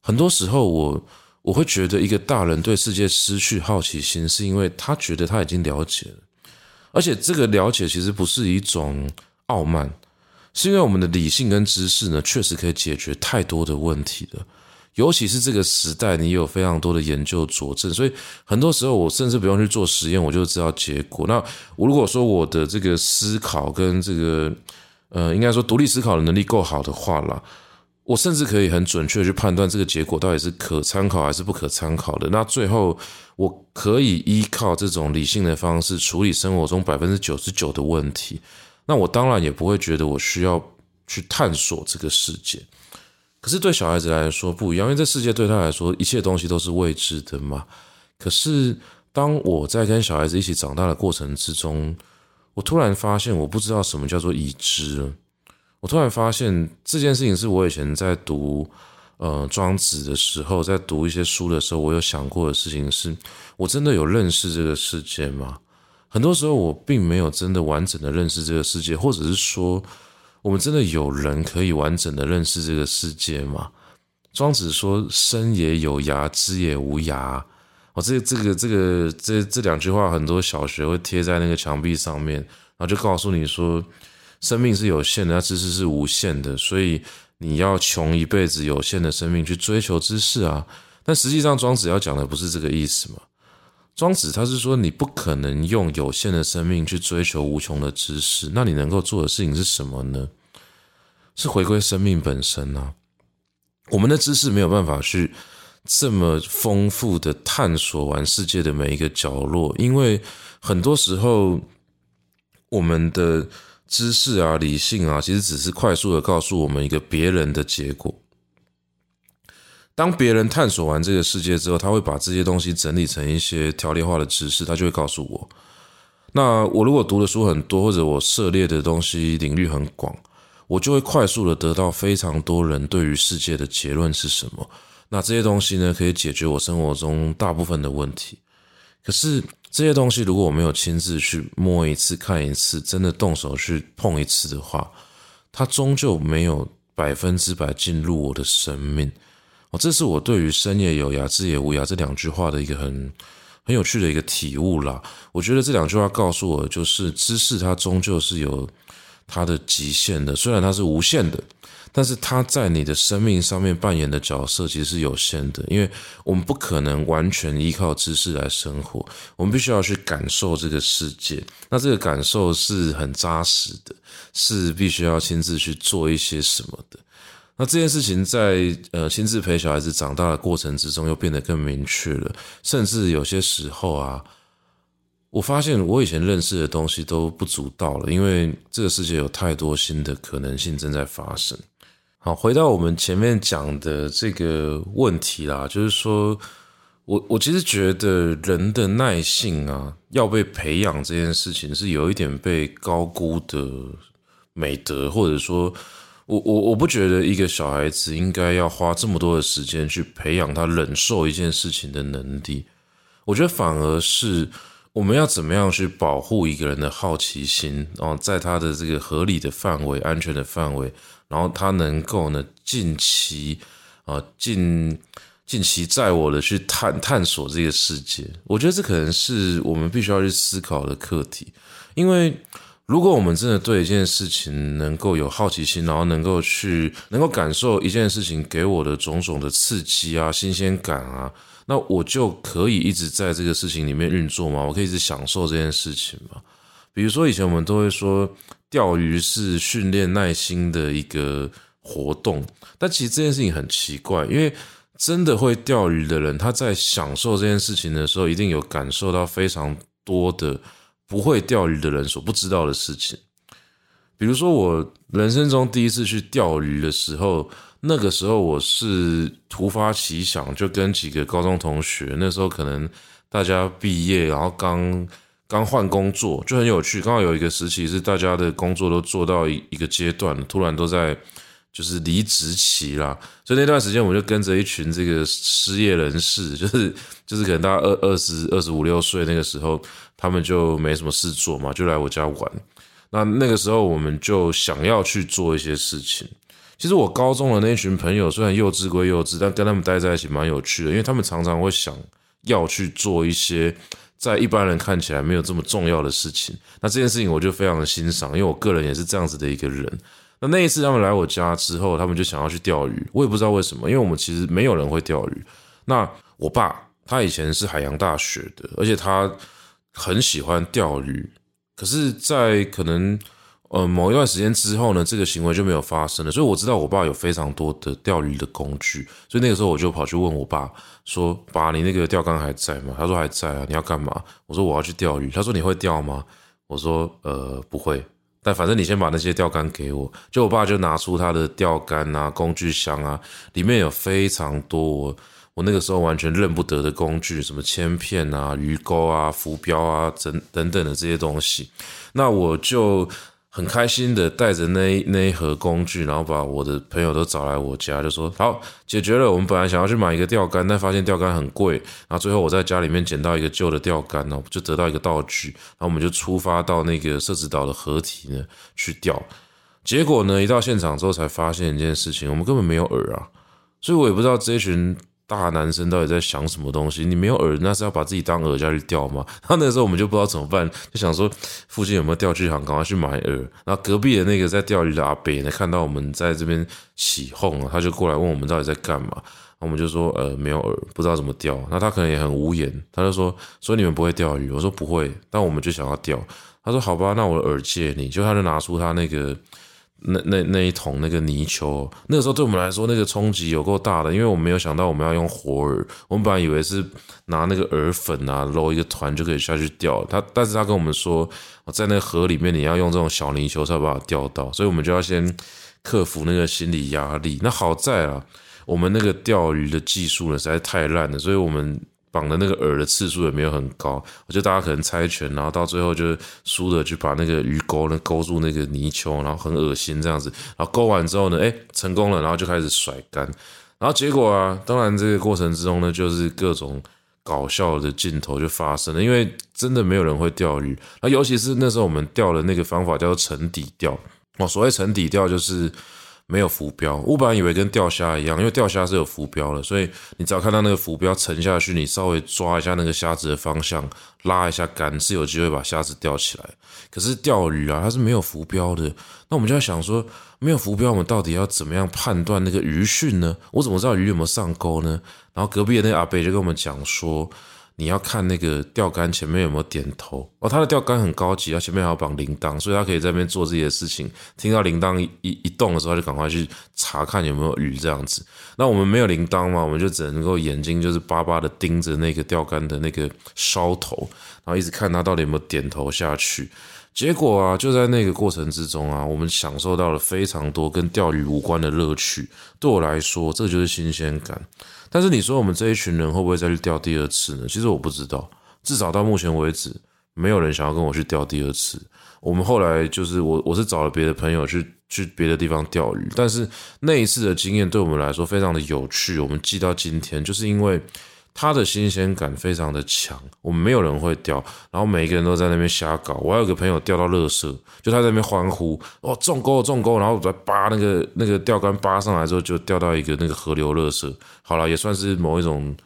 很多时候我，我会觉得一个大人对世界失去好奇心，是因为他觉得他已经了解了，而且这个了解其实不是一种傲慢，是因为我们的理性跟知识呢，确实可以解决太多的问题了。尤其是这个时代，你有非常多的研究佐证，所以很多时候我甚至不用去做实验，我就知道结果。那我如果说我的这个思考跟这个。呃，应该说独立思考的能力够好的话啦，我甚至可以很准确去判断这个结果到底是可参考还是不可参考的。那最后我可以依靠这种理性的方式处理生活中百分之九十九的问题。那我当然也不会觉得我需要去探索这个世界。可是对小孩子来说不一样，因为这世界对他来说一切东西都是未知的嘛。可是当我在跟小孩子一起长大的过程之中，我突然发现，我不知道什么叫做已知。我突然发现这件事情是我以前在读呃庄子的时候，在读一些书的时候，我有想过的事情是：我真的有认识这个世界吗？很多时候，我并没有真的完整的认识这个世界，或者是说，我们真的有人可以完整的认识这个世界吗？庄子说：“生也有涯，知也无涯。”哦，这这个这个这这两句话，很多小学会贴在那个墙壁上面，然后就告诉你说，生命是有限的，知识是无限的，所以你要穷一辈子有限的生命去追求知识啊。但实际上，庄子要讲的不是这个意思嘛？庄子他是说，你不可能用有限的生命去追求无穷的知识，那你能够做的事情是什么呢？是回归生命本身啊。我们的知识没有办法去这么丰富的探索完世界的每一个角落，因为很多时候我们的知识啊、理性啊，其实只是快速的告诉我们一个别人的结果。当别人探索完这个世界之后，他会把这些东西整理成一些条列化的知识，他就会告诉我。那我如果读的书很多，或者我涉猎的东西领域很广，我就会快速的得到非常多人对于世界的结论是什么。那这些东西呢，可以解决我生活中大部分的问题。可是这些东西如果我没有亲自去摸一次、看一次，真的动手去碰一次的话，它终究没有百分之百进入我的生命。哦这是我对于“生也有涯，知也无涯”这两句话的一个很很有趣的一个体悟啦。我觉得这两句话告诉我，就是知识它终究是有它的极限的，虽然它是无限的，但是他在你的生命上面扮演的角色其实是有限的，因为我们不可能完全依靠知识来生活，我们必须要去感受这个世界。那这个感受是很扎实的，是必须要亲自去做一些什么的。那这件事情在呃亲自陪小孩子长大的过程之中，又变得更明确了。甚至有些时候啊，我发现我以前认识的东西都不足道了，因为这个世界有太多新的可能性正在发生。好，回到我们前面讲的这个问题啦，就是说我我其实觉得人的耐性啊，要被培养这件事情是有一点被高估的美德，或者说。我我我不觉得一个小孩子应该要花这么多的时间去培养他忍受一件事情的能力。我觉得反而是我们要怎么样去保护一个人的好奇心，然后在他的这个合理的范围、安全的范围，然后他能够呢近期啊近近期在我的去探探索这个世界。我觉得这可能是我们必须要去思考的课题，因为。如果我们真的对一件事情能够有好奇心，然后能够去能够感受一件事情给我的种种的刺激啊、新鲜感啊，那我就可以一直在这个事情里面运作吗？我可以一直享受这件事情吗？比如说以前我们都会说钓鱼是训练耐心的一个活动，但其实这件事情很奇怪，因为真的会钓鱼的人，他在享受这件事情的时候，一定有感受到非常多的。不会钓鱼的人所不知道的事情，比如说我人生中第一次去钓鱼的时候，那个时候我是突发奇想，就跟几个高中同学，那时候可能大家毕业，然后刚刚换工作，就很有趣。刚好有一个时期是大家的工作都做到一一个阶段，突然都在就是离职期啦，所以那段时间我就跟着一群这个失业人士，就是就是可能大家二二十二十五六岁那个时候。他们就没什么事做嘛，就来我家玩。那那个时候，我们就想要去做一些事情。其实我高中的那群朋友，虽然幼稚归幼稚，但跟他们待在一起蛮有趣的，因为他们常常会想要去做一些在一般人看起来没有这么重要的事情。那这件事情我就非常的欣赏，因为我个人也是这样子的一个人。那那一次他们来我家之后，他们就想要去钓鱼，我也不知道为什么，因为我们其实没有人会钓鱼。那我爸他以前是海洋大学的，而且他。很喜欢钓鱼，可是，在可能呃某一段时间之后呢，这个行为就没有发生了。所以我知道我爸有非常多的钓鱼的工具，所以那个时候我就跑去问我爸说：“爸，你那个钓竿还在吗？”他说：“还在啊。”你要干嘛？我说：“我要去钓鱼。”他说：“你会钓吗？”我说：“呃，不会。但反正你先把那些钓竿给我。”就我爸就拿出他的钓竿啊、工具箱啊，里面有非常多。我那个时候完全认不得的工具，什么铅片啊、鱼钩啊、浮标啊，等等等的这些东西，那我就很开心的带着那那一盒工具，然后把我的朋友都找来我家，就说好解决了。我们本来想要去买一个钓竿，但发现钓竿很贵，然后最后我在家里面捡到一个旧的钓竿哦，就得到一个道具，然后我们就出发到那个社子岛的河堤呢去钓。结果呢，一到现场之后才发现一件事情，我们根本没有饵啊，所以我也不知道这群。大男生到底在想什么东西？你没有饵，那是要把自己当饵下去钓吗？然 后那时候我们就不知道怎么办，就想说附近有没有钓具行，赶快去买饵。然后隔壁的那个在钓鱼的阿伯呢，看到我们在这边起哄了，他就过来问我们到底在干嘛。我们就说呃没有饵，不知道怎么钓。那他可能也很无言，他就说，所以你们不会钓鱼？我说不会，但我们就想要钓。他说好吧，那我的饵借你。就他就拿出他那个。那那那一桶那个泥鳅，那个时候对我们来说那个冲击有够大的，因为我们没有想到我们要用活饵，我们本来以为是拿那个饵粉啊揉一个团就可以下去钓。他但是他跟我们说，在那个河里面你要用这种小泥鳅才把它钓到，所以我们就要先克服那个心理压力。那好在啊，我们那个钓鱼的技术呢实在太烂了，所以我们。绑的那个饵的次数也没有很高，我觉得大家可能猜拳，然后到最后就输的去把那个鱼钩呢勾住那个泥鳅，然后很恶心这样子，然后勾完之后呢，哎，成功了，然后就开始甩竿，然后结果啊，当然这个过程之中呢，就是各种搞笑的镜头就发生了，因为真的没有人会钓鱼，那尤其是那时候我们钓的那个方法叫做沉底钓，哦，所谓沉底钓就是。没有浮标，我本来以为跟钓虾一样，因为钓虾是有浮标的，所以你只要看到那个浮标沉下去，你稍微抓一下那个虾子的方向，拉一下竿，是有机会把虾子钓起来。可是钓鱼啊，它是没有浮标的，那我们就在想说，没有浮标，我们到底要怎么样判断那个鱼讯呢？我怎么知道鱼有没有上钩呢？然后隔壁的那个阿伯就跟我们讲说。你要看那个钓竿前面有没有点头哦，他的钓竿很高级，他前面还要绑铃铛，所以他可以在那边做自己的事情。听到铃铛一一动的时候，他就赶快去查看有没有鱼这样子。那我们没有铃铛嘛，我们就只能够眼睛就是巴巴的盯着那个钓竿的那个梢头，然后一直看他到底有没有点头下去。结果啊，就在那个过程之中啊，我们享受到了非常多跟钓鱼无关的乐趣。对我来说，这就是新鲜感。但是你说我们这一群人会不会再去钓第二次呢？其实我不知道，至少到目前为止，没有人想要跟我去钓第二次。我们后来就是我，我是找了别的朋友去去别的地方钓鱼，但是那一次的经验对我们来说非常的有趣，我们记到今天，就是因为。它的新鲜感非常的强，我们没有人会钓，然后每一个人都在那边瞎搞。我还有个朋友钓到乐色，就他在那边欢呼，哦，中钩中钩，然后再扒那个那个钓竿扒上来之后，就钓到一个那个河流乐色。好了，也算是某一种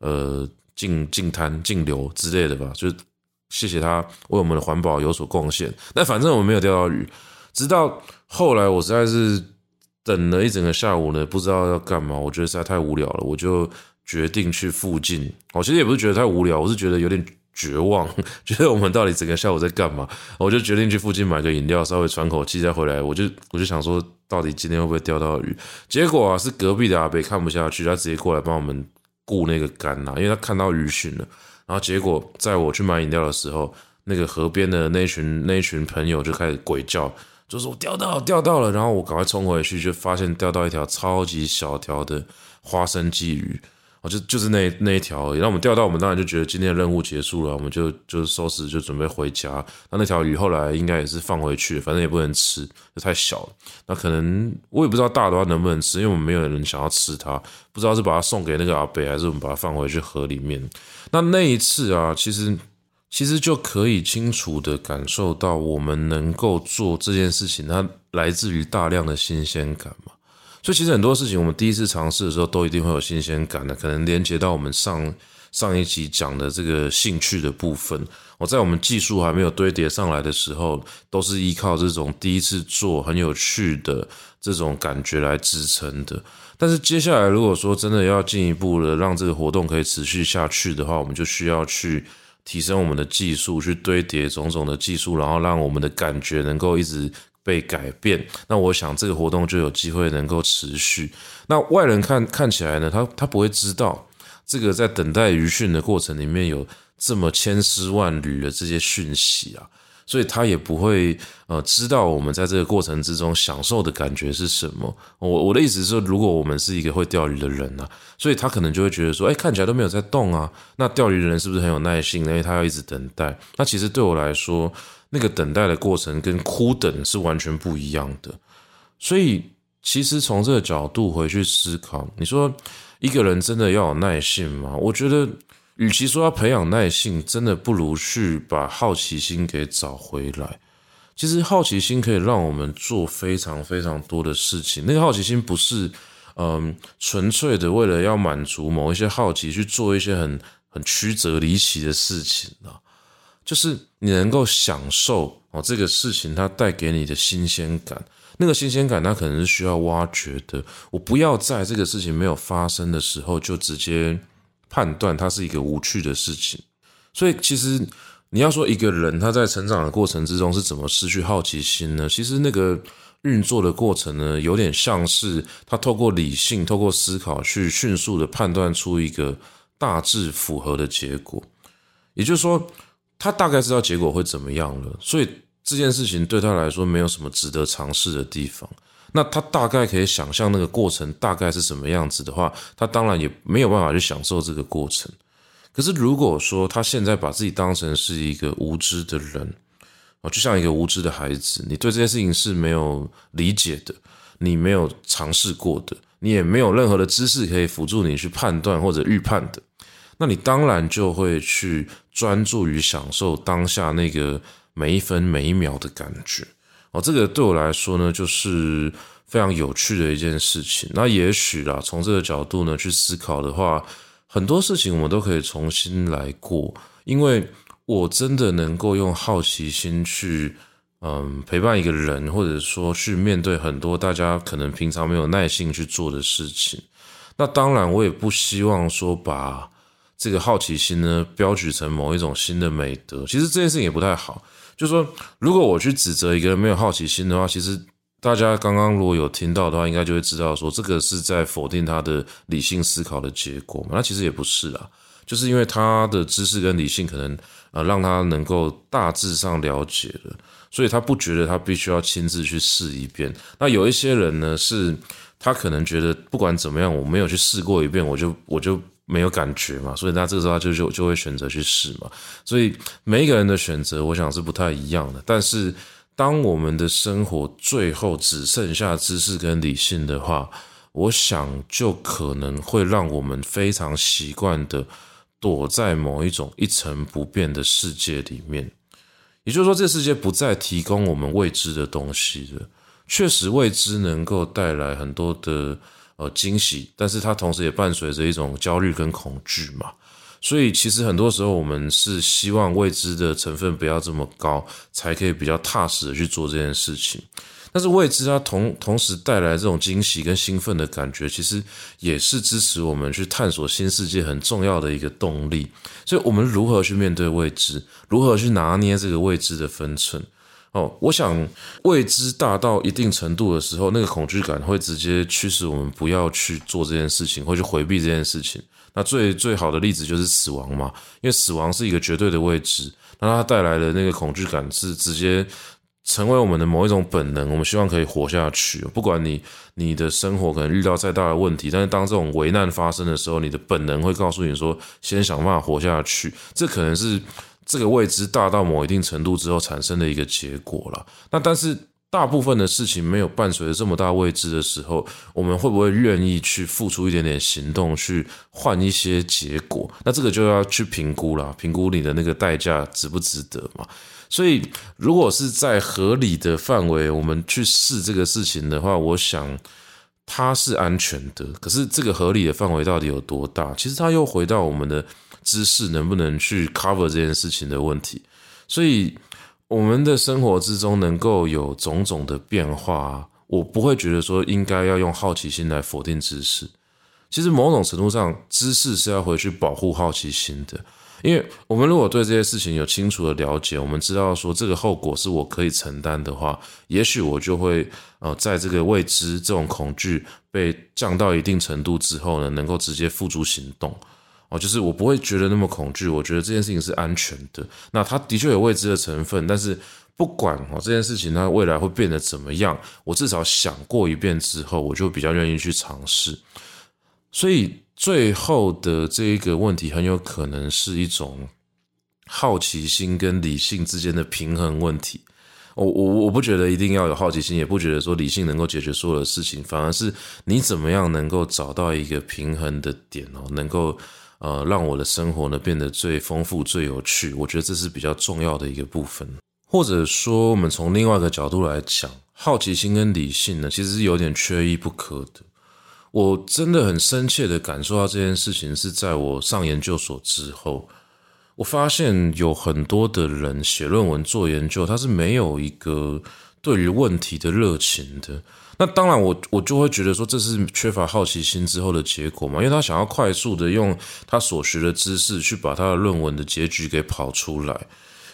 呃净净滩净流之类的吧，就谢谢他为我们的环保有所贡献。但反正我们没有钓到鱼，直到后来我实在是等了一整个下午呢，不知道要干嘛，我觉得实在太无聊了，我就。决定去附近，我其实也不是觉得太无聊，我是觉得有点绝望，觉得我们到底整个下午在干嘛？我就决定去附近买个饮料，稍微喘口气再回来。我就我就想说，到底今天会不会钓到鱼？结果啊，是隔壁的阿伯看不下去，他直接过来帮我们顾那个竿呐，因为他看到鱼讯了。然后结果在我去买饮料的时候，那个河边的那群那群朋友就开始鬼叫，就说我钓到钓到了。然后我赶快冲回去，就发现钓到一条超级小条的花生鲫鱼。就就是那那一条而已。那我们钓到，我们当然就觉得今天的任务结束了，我们就就收拾，就准备回家。那那条鱼后来应该也是放回去，反正也不能吃，就太小了。那可能我也不知道大的话能不能吃，因为我们没有人想要吃它。不知道是把它送给那个阿伯，还是我们把它放回去河里面。那那一次啊，其实其实就可以清楚的感受到，我们能够做这件事情，它来自于大量的新鲜感嘛。所以其实很多事情，我们第一次尝试的时候，都一定会有新鲜感的，可能连接到我们上上一集讲的这个兴趣的部分。我在我们技术还没有堆叠上来的时候，都是依靠这种第一次做很有趣的这种感觉来支撑的。但是接下来，如果说真的要进一步的让这个活动可以持续下去的话，我们就需要去提升我们的技术，去堆叠种种的技术，然后让我们的感觉能够一直。被改变，那我想这个活动就有机会能够持续。那外人看看起来呢，他他不会知道这个在等待鱼讯的过程里面有这么千丝万缕的这些讯息啊，所以他也不会呃知道我们在这个过程之中享受的感觉是什么。我我的意思是说，如果我们是一个会钓鱼的人啊，所以他可能就会觉得说，哎，看起来都没有在动啊，那钓鱼的人是不是很有耐心？因为他要一直等待。那其实对我来说，那个等待的过程跟枯等是完全不一样的，所以其实从这个角度回去思考，你说一个人真的要有耐性吗？我觉得，与其说要培养耐性，真的不如去把好奇心给找回来。其实好奇心可以让我们做非常非常多的事情。那个好奇心不是嗯纯粹的为了要满足某一些好奇去做一些很很曲折离奇的事情啊。就是你能够享受哦，这个事情它带给你的新鲜感，那个新鲜感它可能是需要挖掘的。我不要在这个事情没有发生的时候就直接判断它是一个无趣的事情。所以，其实你要说一个人他在成长的过程之中是怎么失去好奇心呢？其实那个运作的过程呢，有点像是他透过理性、透过思考去迅速的判断出一个大致符合的结果。也就是说，他大概知道结果会怎么样了，所以这件事情对他来说没有什么值得尝试的地方。那他大概可以想象那个过程大概是什么样子的话，他当然也没有办法去享受这个过程。可是如果说他现在把自己当成是一个无知的人，哦，就像一个无知的孩子，你对这件事情是没有理解的，你没有尝试过的，你也没有任何的知识可以辅助你去判断或者预判的。那你当然就会去专注于享受当下那个每一分每一秒的感觉哦，这个对我来说呢，就是非常有趣的一件事情。那也许啦，从这个角度呢去思考的话，很多事情我们都可以重新来过，因为我真的能够用好奇心去嗯陪伴一个人，或者说去面对很多大家可能平常没有耐性去做的事情。那当然，我也不希望说把。这个好奇心呢，标举成某一种新的美德，其实这件事情也不太好。就是说，如果我去指责一个人没有好奇心的话，其实大家刚刚如果有听到的话，应该就会知道说，这个是在否定他的理性思考的结果嘛。那其实也不是啦，就是因为他的知识跟理性可能呃让他能够大致上了解了，所以他不觉得他必须要亲自去试一遍。那有一些人呢，是他可能觉得不管怎么样，我没有去试过一遍，我就我就。没有感觉嘛，所以他这个时候就就就会选择去试嘛。所以每一个人的选择，我想是不太一样的。但是，当我们的生活最后只剩下知识跟理性的话，我想就可能会让我们非常习惯的躲在某一种一成不变的世界里面。也就是说，这世界不再提供我们未知的东西了。确实，未知能够带来很多的。呃，惊喜，但是它同时也伴随着一种焦虑跟恐惧嘛，所以其实很多时候我们是希望未知的成分不要这么高，才可以比较踏实的去做这件事情。但是未知它同同时带来这种惊喜跟兴奋的感觉，其实也是支持我们去探索新世界很重要的一个动力。所以，我们如何去面对未知，如何去拿捏这个未知的分寸？哦，我想未知大到一定程度的时候，那个恐惧感会直接驱使我们不要去做这件事情，或去回避这件事情。那最最好的例子就是死亡嘛，因为死亡是一个绝对的未知，那它带来的那个恐惧感是直接成为我们的某一种本能。我们希望可以活下去，不管你你的生活可能遇到再大的问题，但是当这种危难发生的时候，你的本能会告诉你说，先想办法活下去。这可能是。这个未知大到某一定程度之后产生的一个结果了。那但是大部分的事情没有伴随着这么大未知的时候，我们会不会愿意去付出一点点行动去换一些结果？那这个就要去评估了，评估你的那个代价值不值得嘛？所以如果是在合理的范围，我们去试这个事情的话，我想它是安全的。可是这个合理的范围到底有多大？其实它又回到我们的。知识能不能去 cover 这件事情的问题，所以我们的生活之中能够有种种的变化，我不会觉得说应该要用好奇心来否定知识。其实某种程度上，知识是要回去保护好奇心的，因为我们如果对这些事情有清楚的了解，我们知道说这个后果是我可以承担的话，也许我就会呃，在这个未知这种恐惧被降到一定程度之后呢，能够直接付诸行动。哦，就是我不会觉得那么恐惧，我觉得这件事情是安全的。那它的确有未知的成分，但是不管哦这件事情它未来会变得怎么样，我至少想过一遍之后，我就比较愿意去尝试。所以最后的这一个问题，很有可能是一种好奇心跟理性之间的平衡问题。我我我不觉得一定要有好奇心，也不觉得说理性能够解决所有的事情，反而是你怎么样能够找到一个平衡的点哦，能够。呃，让我的生活呢变得最丰富、最有趣，我觉得这是比较重要的一个部分。或者说，我们从另外一个角度来讲，好奇心跟理性呢，其实是有点缺一不可的。我真的很深切的感受到这件事情，是在我上研究所之后，我发现有很多的人写论文做研究，他是没有一个对于问题的热情的。那当然我，我就会觉得说，这是缺乏好奇心之后的结果嘛，因为他想要快速的用他所学的知识去把他的论文的结局给跑出来。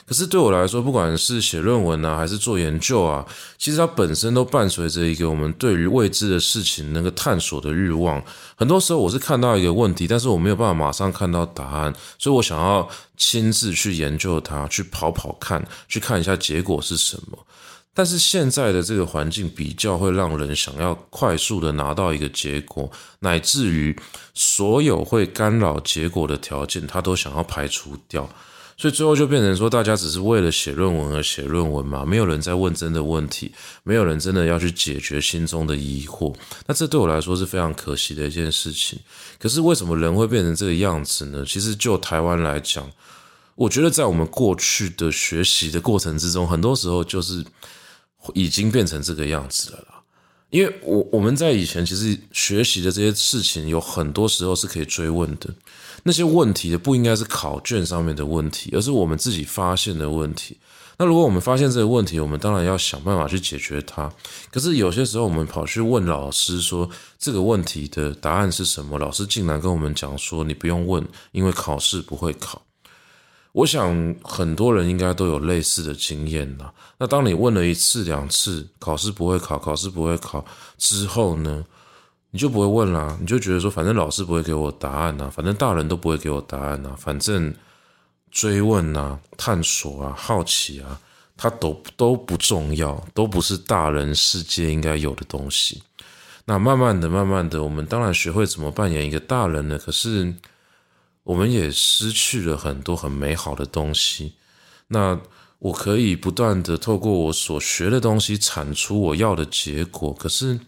可是对我来说，不管是写论文啊，还是做研究啊，其实它本身都伴随着一个我们对于未知的事情那个探索的欲望。很多时候我是看到一个问题，但是我没有办法马上看到答案，所以我想要亲自去研究它，去跑跑看，去看一下结果是什么。但是现在的这个环境比较会让人想要快速的拿到一个结果，乃至于所有会干扰结果的条件，他都想要排除掉。所以最后就变成说，大家只是为了写论文而写论文嘛，没有人在问真的问题，没有人真的要去解决心中的疑惑。那这对我来说是非常可惜的一件事情。可是为什么人会变成这个样子呢？其实就台湾来讲，我觉得在我们过去的学习的过程之中，很多时候就是已经变成这个样子了啦。因为我我们在以前其实学习的这些事情，有很多时候是可以追问的。那些问题的不应该是考卷上面的问题，而是我们自己发现的问题。那如果我们发现这个问题，我们当然要想办法去解决它。可是有些时候，我们跑去问老师说这个问题的答案是什么，老师竟然跟我们讲说你不用问，因为考试不会考。我想很多人应该都有类似的经验呐。那当你问了一次两次，考试不会考，考试不会考之后呢？你就不会问啦，你就觉得说，反正老师不会给我答案呐，反正大人都不会给我答案呐，反正追问啊、探索啊、好奇啊，它都都不重要，都不是大人世界应该有的东西。那慢慢的、慢慢的，我们当然学会怎么扮演一个大人了，可是我们也失去了很多很美好的东西。那我可以不断的透过我所学的东西产出我要的结果，可是。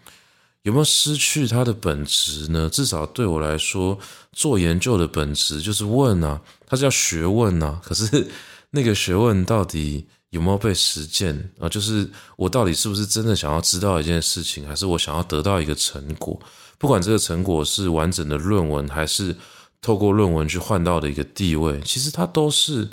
有没有失去它的本质呢？至少对我来说，做研究的本质就是问啊，它叫学问啊。可是 那个学问到底有没有被实践啊？就是我到底是不是真的想要知道一件事情，还是我想要得到一个成果？不管这个成果是完整的论文，还是透过论文去换到的一个地位，其实它都是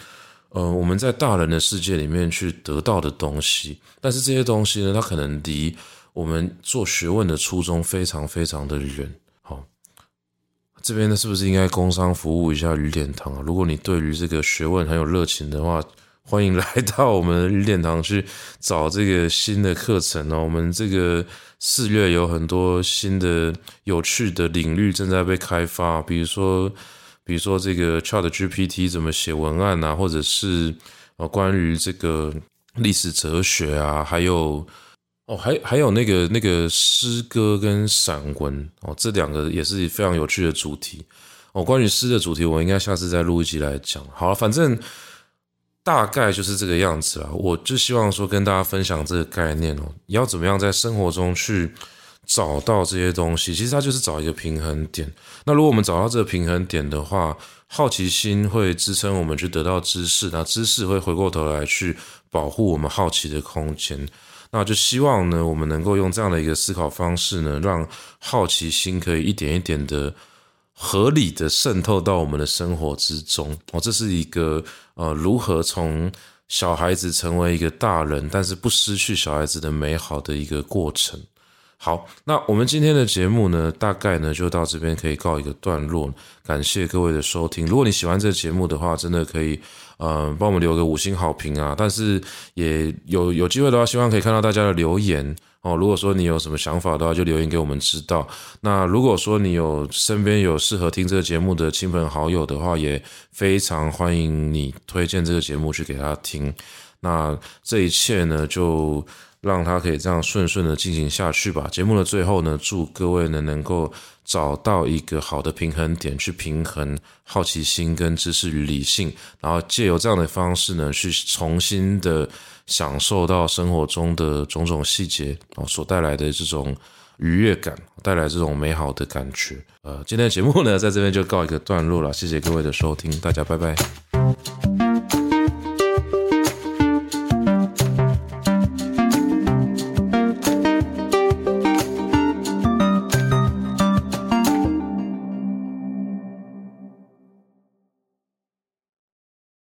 呃我们在大人的世界里面去得到的东西。但是这些东西呢，它可能离我们做学问的初衷非常非常的远，好，这边呢是不是应该工商服务一下雨点堂啊？如果你对于这个学问很有热情的话，欢迎来到我们雨点堂去找这个新的课程哦。我们这个四月有很多新的有趣的领域正在被开发，比如说，比如说这个 ChatGPT 怎么写文案啊，或者是呃关于这个历史哲学啊，还有。哦，还还有那个那个诗歌跟散文哦，这两个也是非常有趣的主题哦。关于诗的主题，我应该下次再录一集来讲。好了，反正大概就是这个样子啦。我就希望说跟大家分享这个概念哦，你要怎么样在生活中去找到这些东西？其实它就是找一个平衡点。那如果我们找到这个平衡点的话，好奇心会支撑我们去得到知识，那知识会回过头来去保护我们好奇的空间。那就希望呢，我们能够用这样的一个思考方式呢，让好奇心可以一点一点的合理的渗透到我们的生活之中。哦，这是一个呃，如何从小孩子成为一个大人，但是不失去小孩子的美好的一个过程。好，那我们今天的节目呢，大概呢就到这边可以告一个段落。感谢各位的收听。如果你喜欢这个节目的话，真的可以，呃，帮我们留个五星好评啊。但是也有有机会的话，希望可以看到大家的留言哦。如果说你有什么想法的话，就留言给我们知道。那如果说你有身边有适合听这个节目的亲朋好友的话，也非常欢迎你推荐这个节目去给他听。那这一切呢，就。让他可以这样顺顺的进行下去吧。节目的最后呢，祝各位呢能够找到一个好的平衡点，去平衡好奇心跟知识与理性，然后借由这样的方式呢，去重新的享受到生活中的种种细节哦所带来的这种愉悦感，带来这种美好的感觉。呃，今天的节目呢，在这边就告一个段落了。谢谢各位的收听，大家拜拜。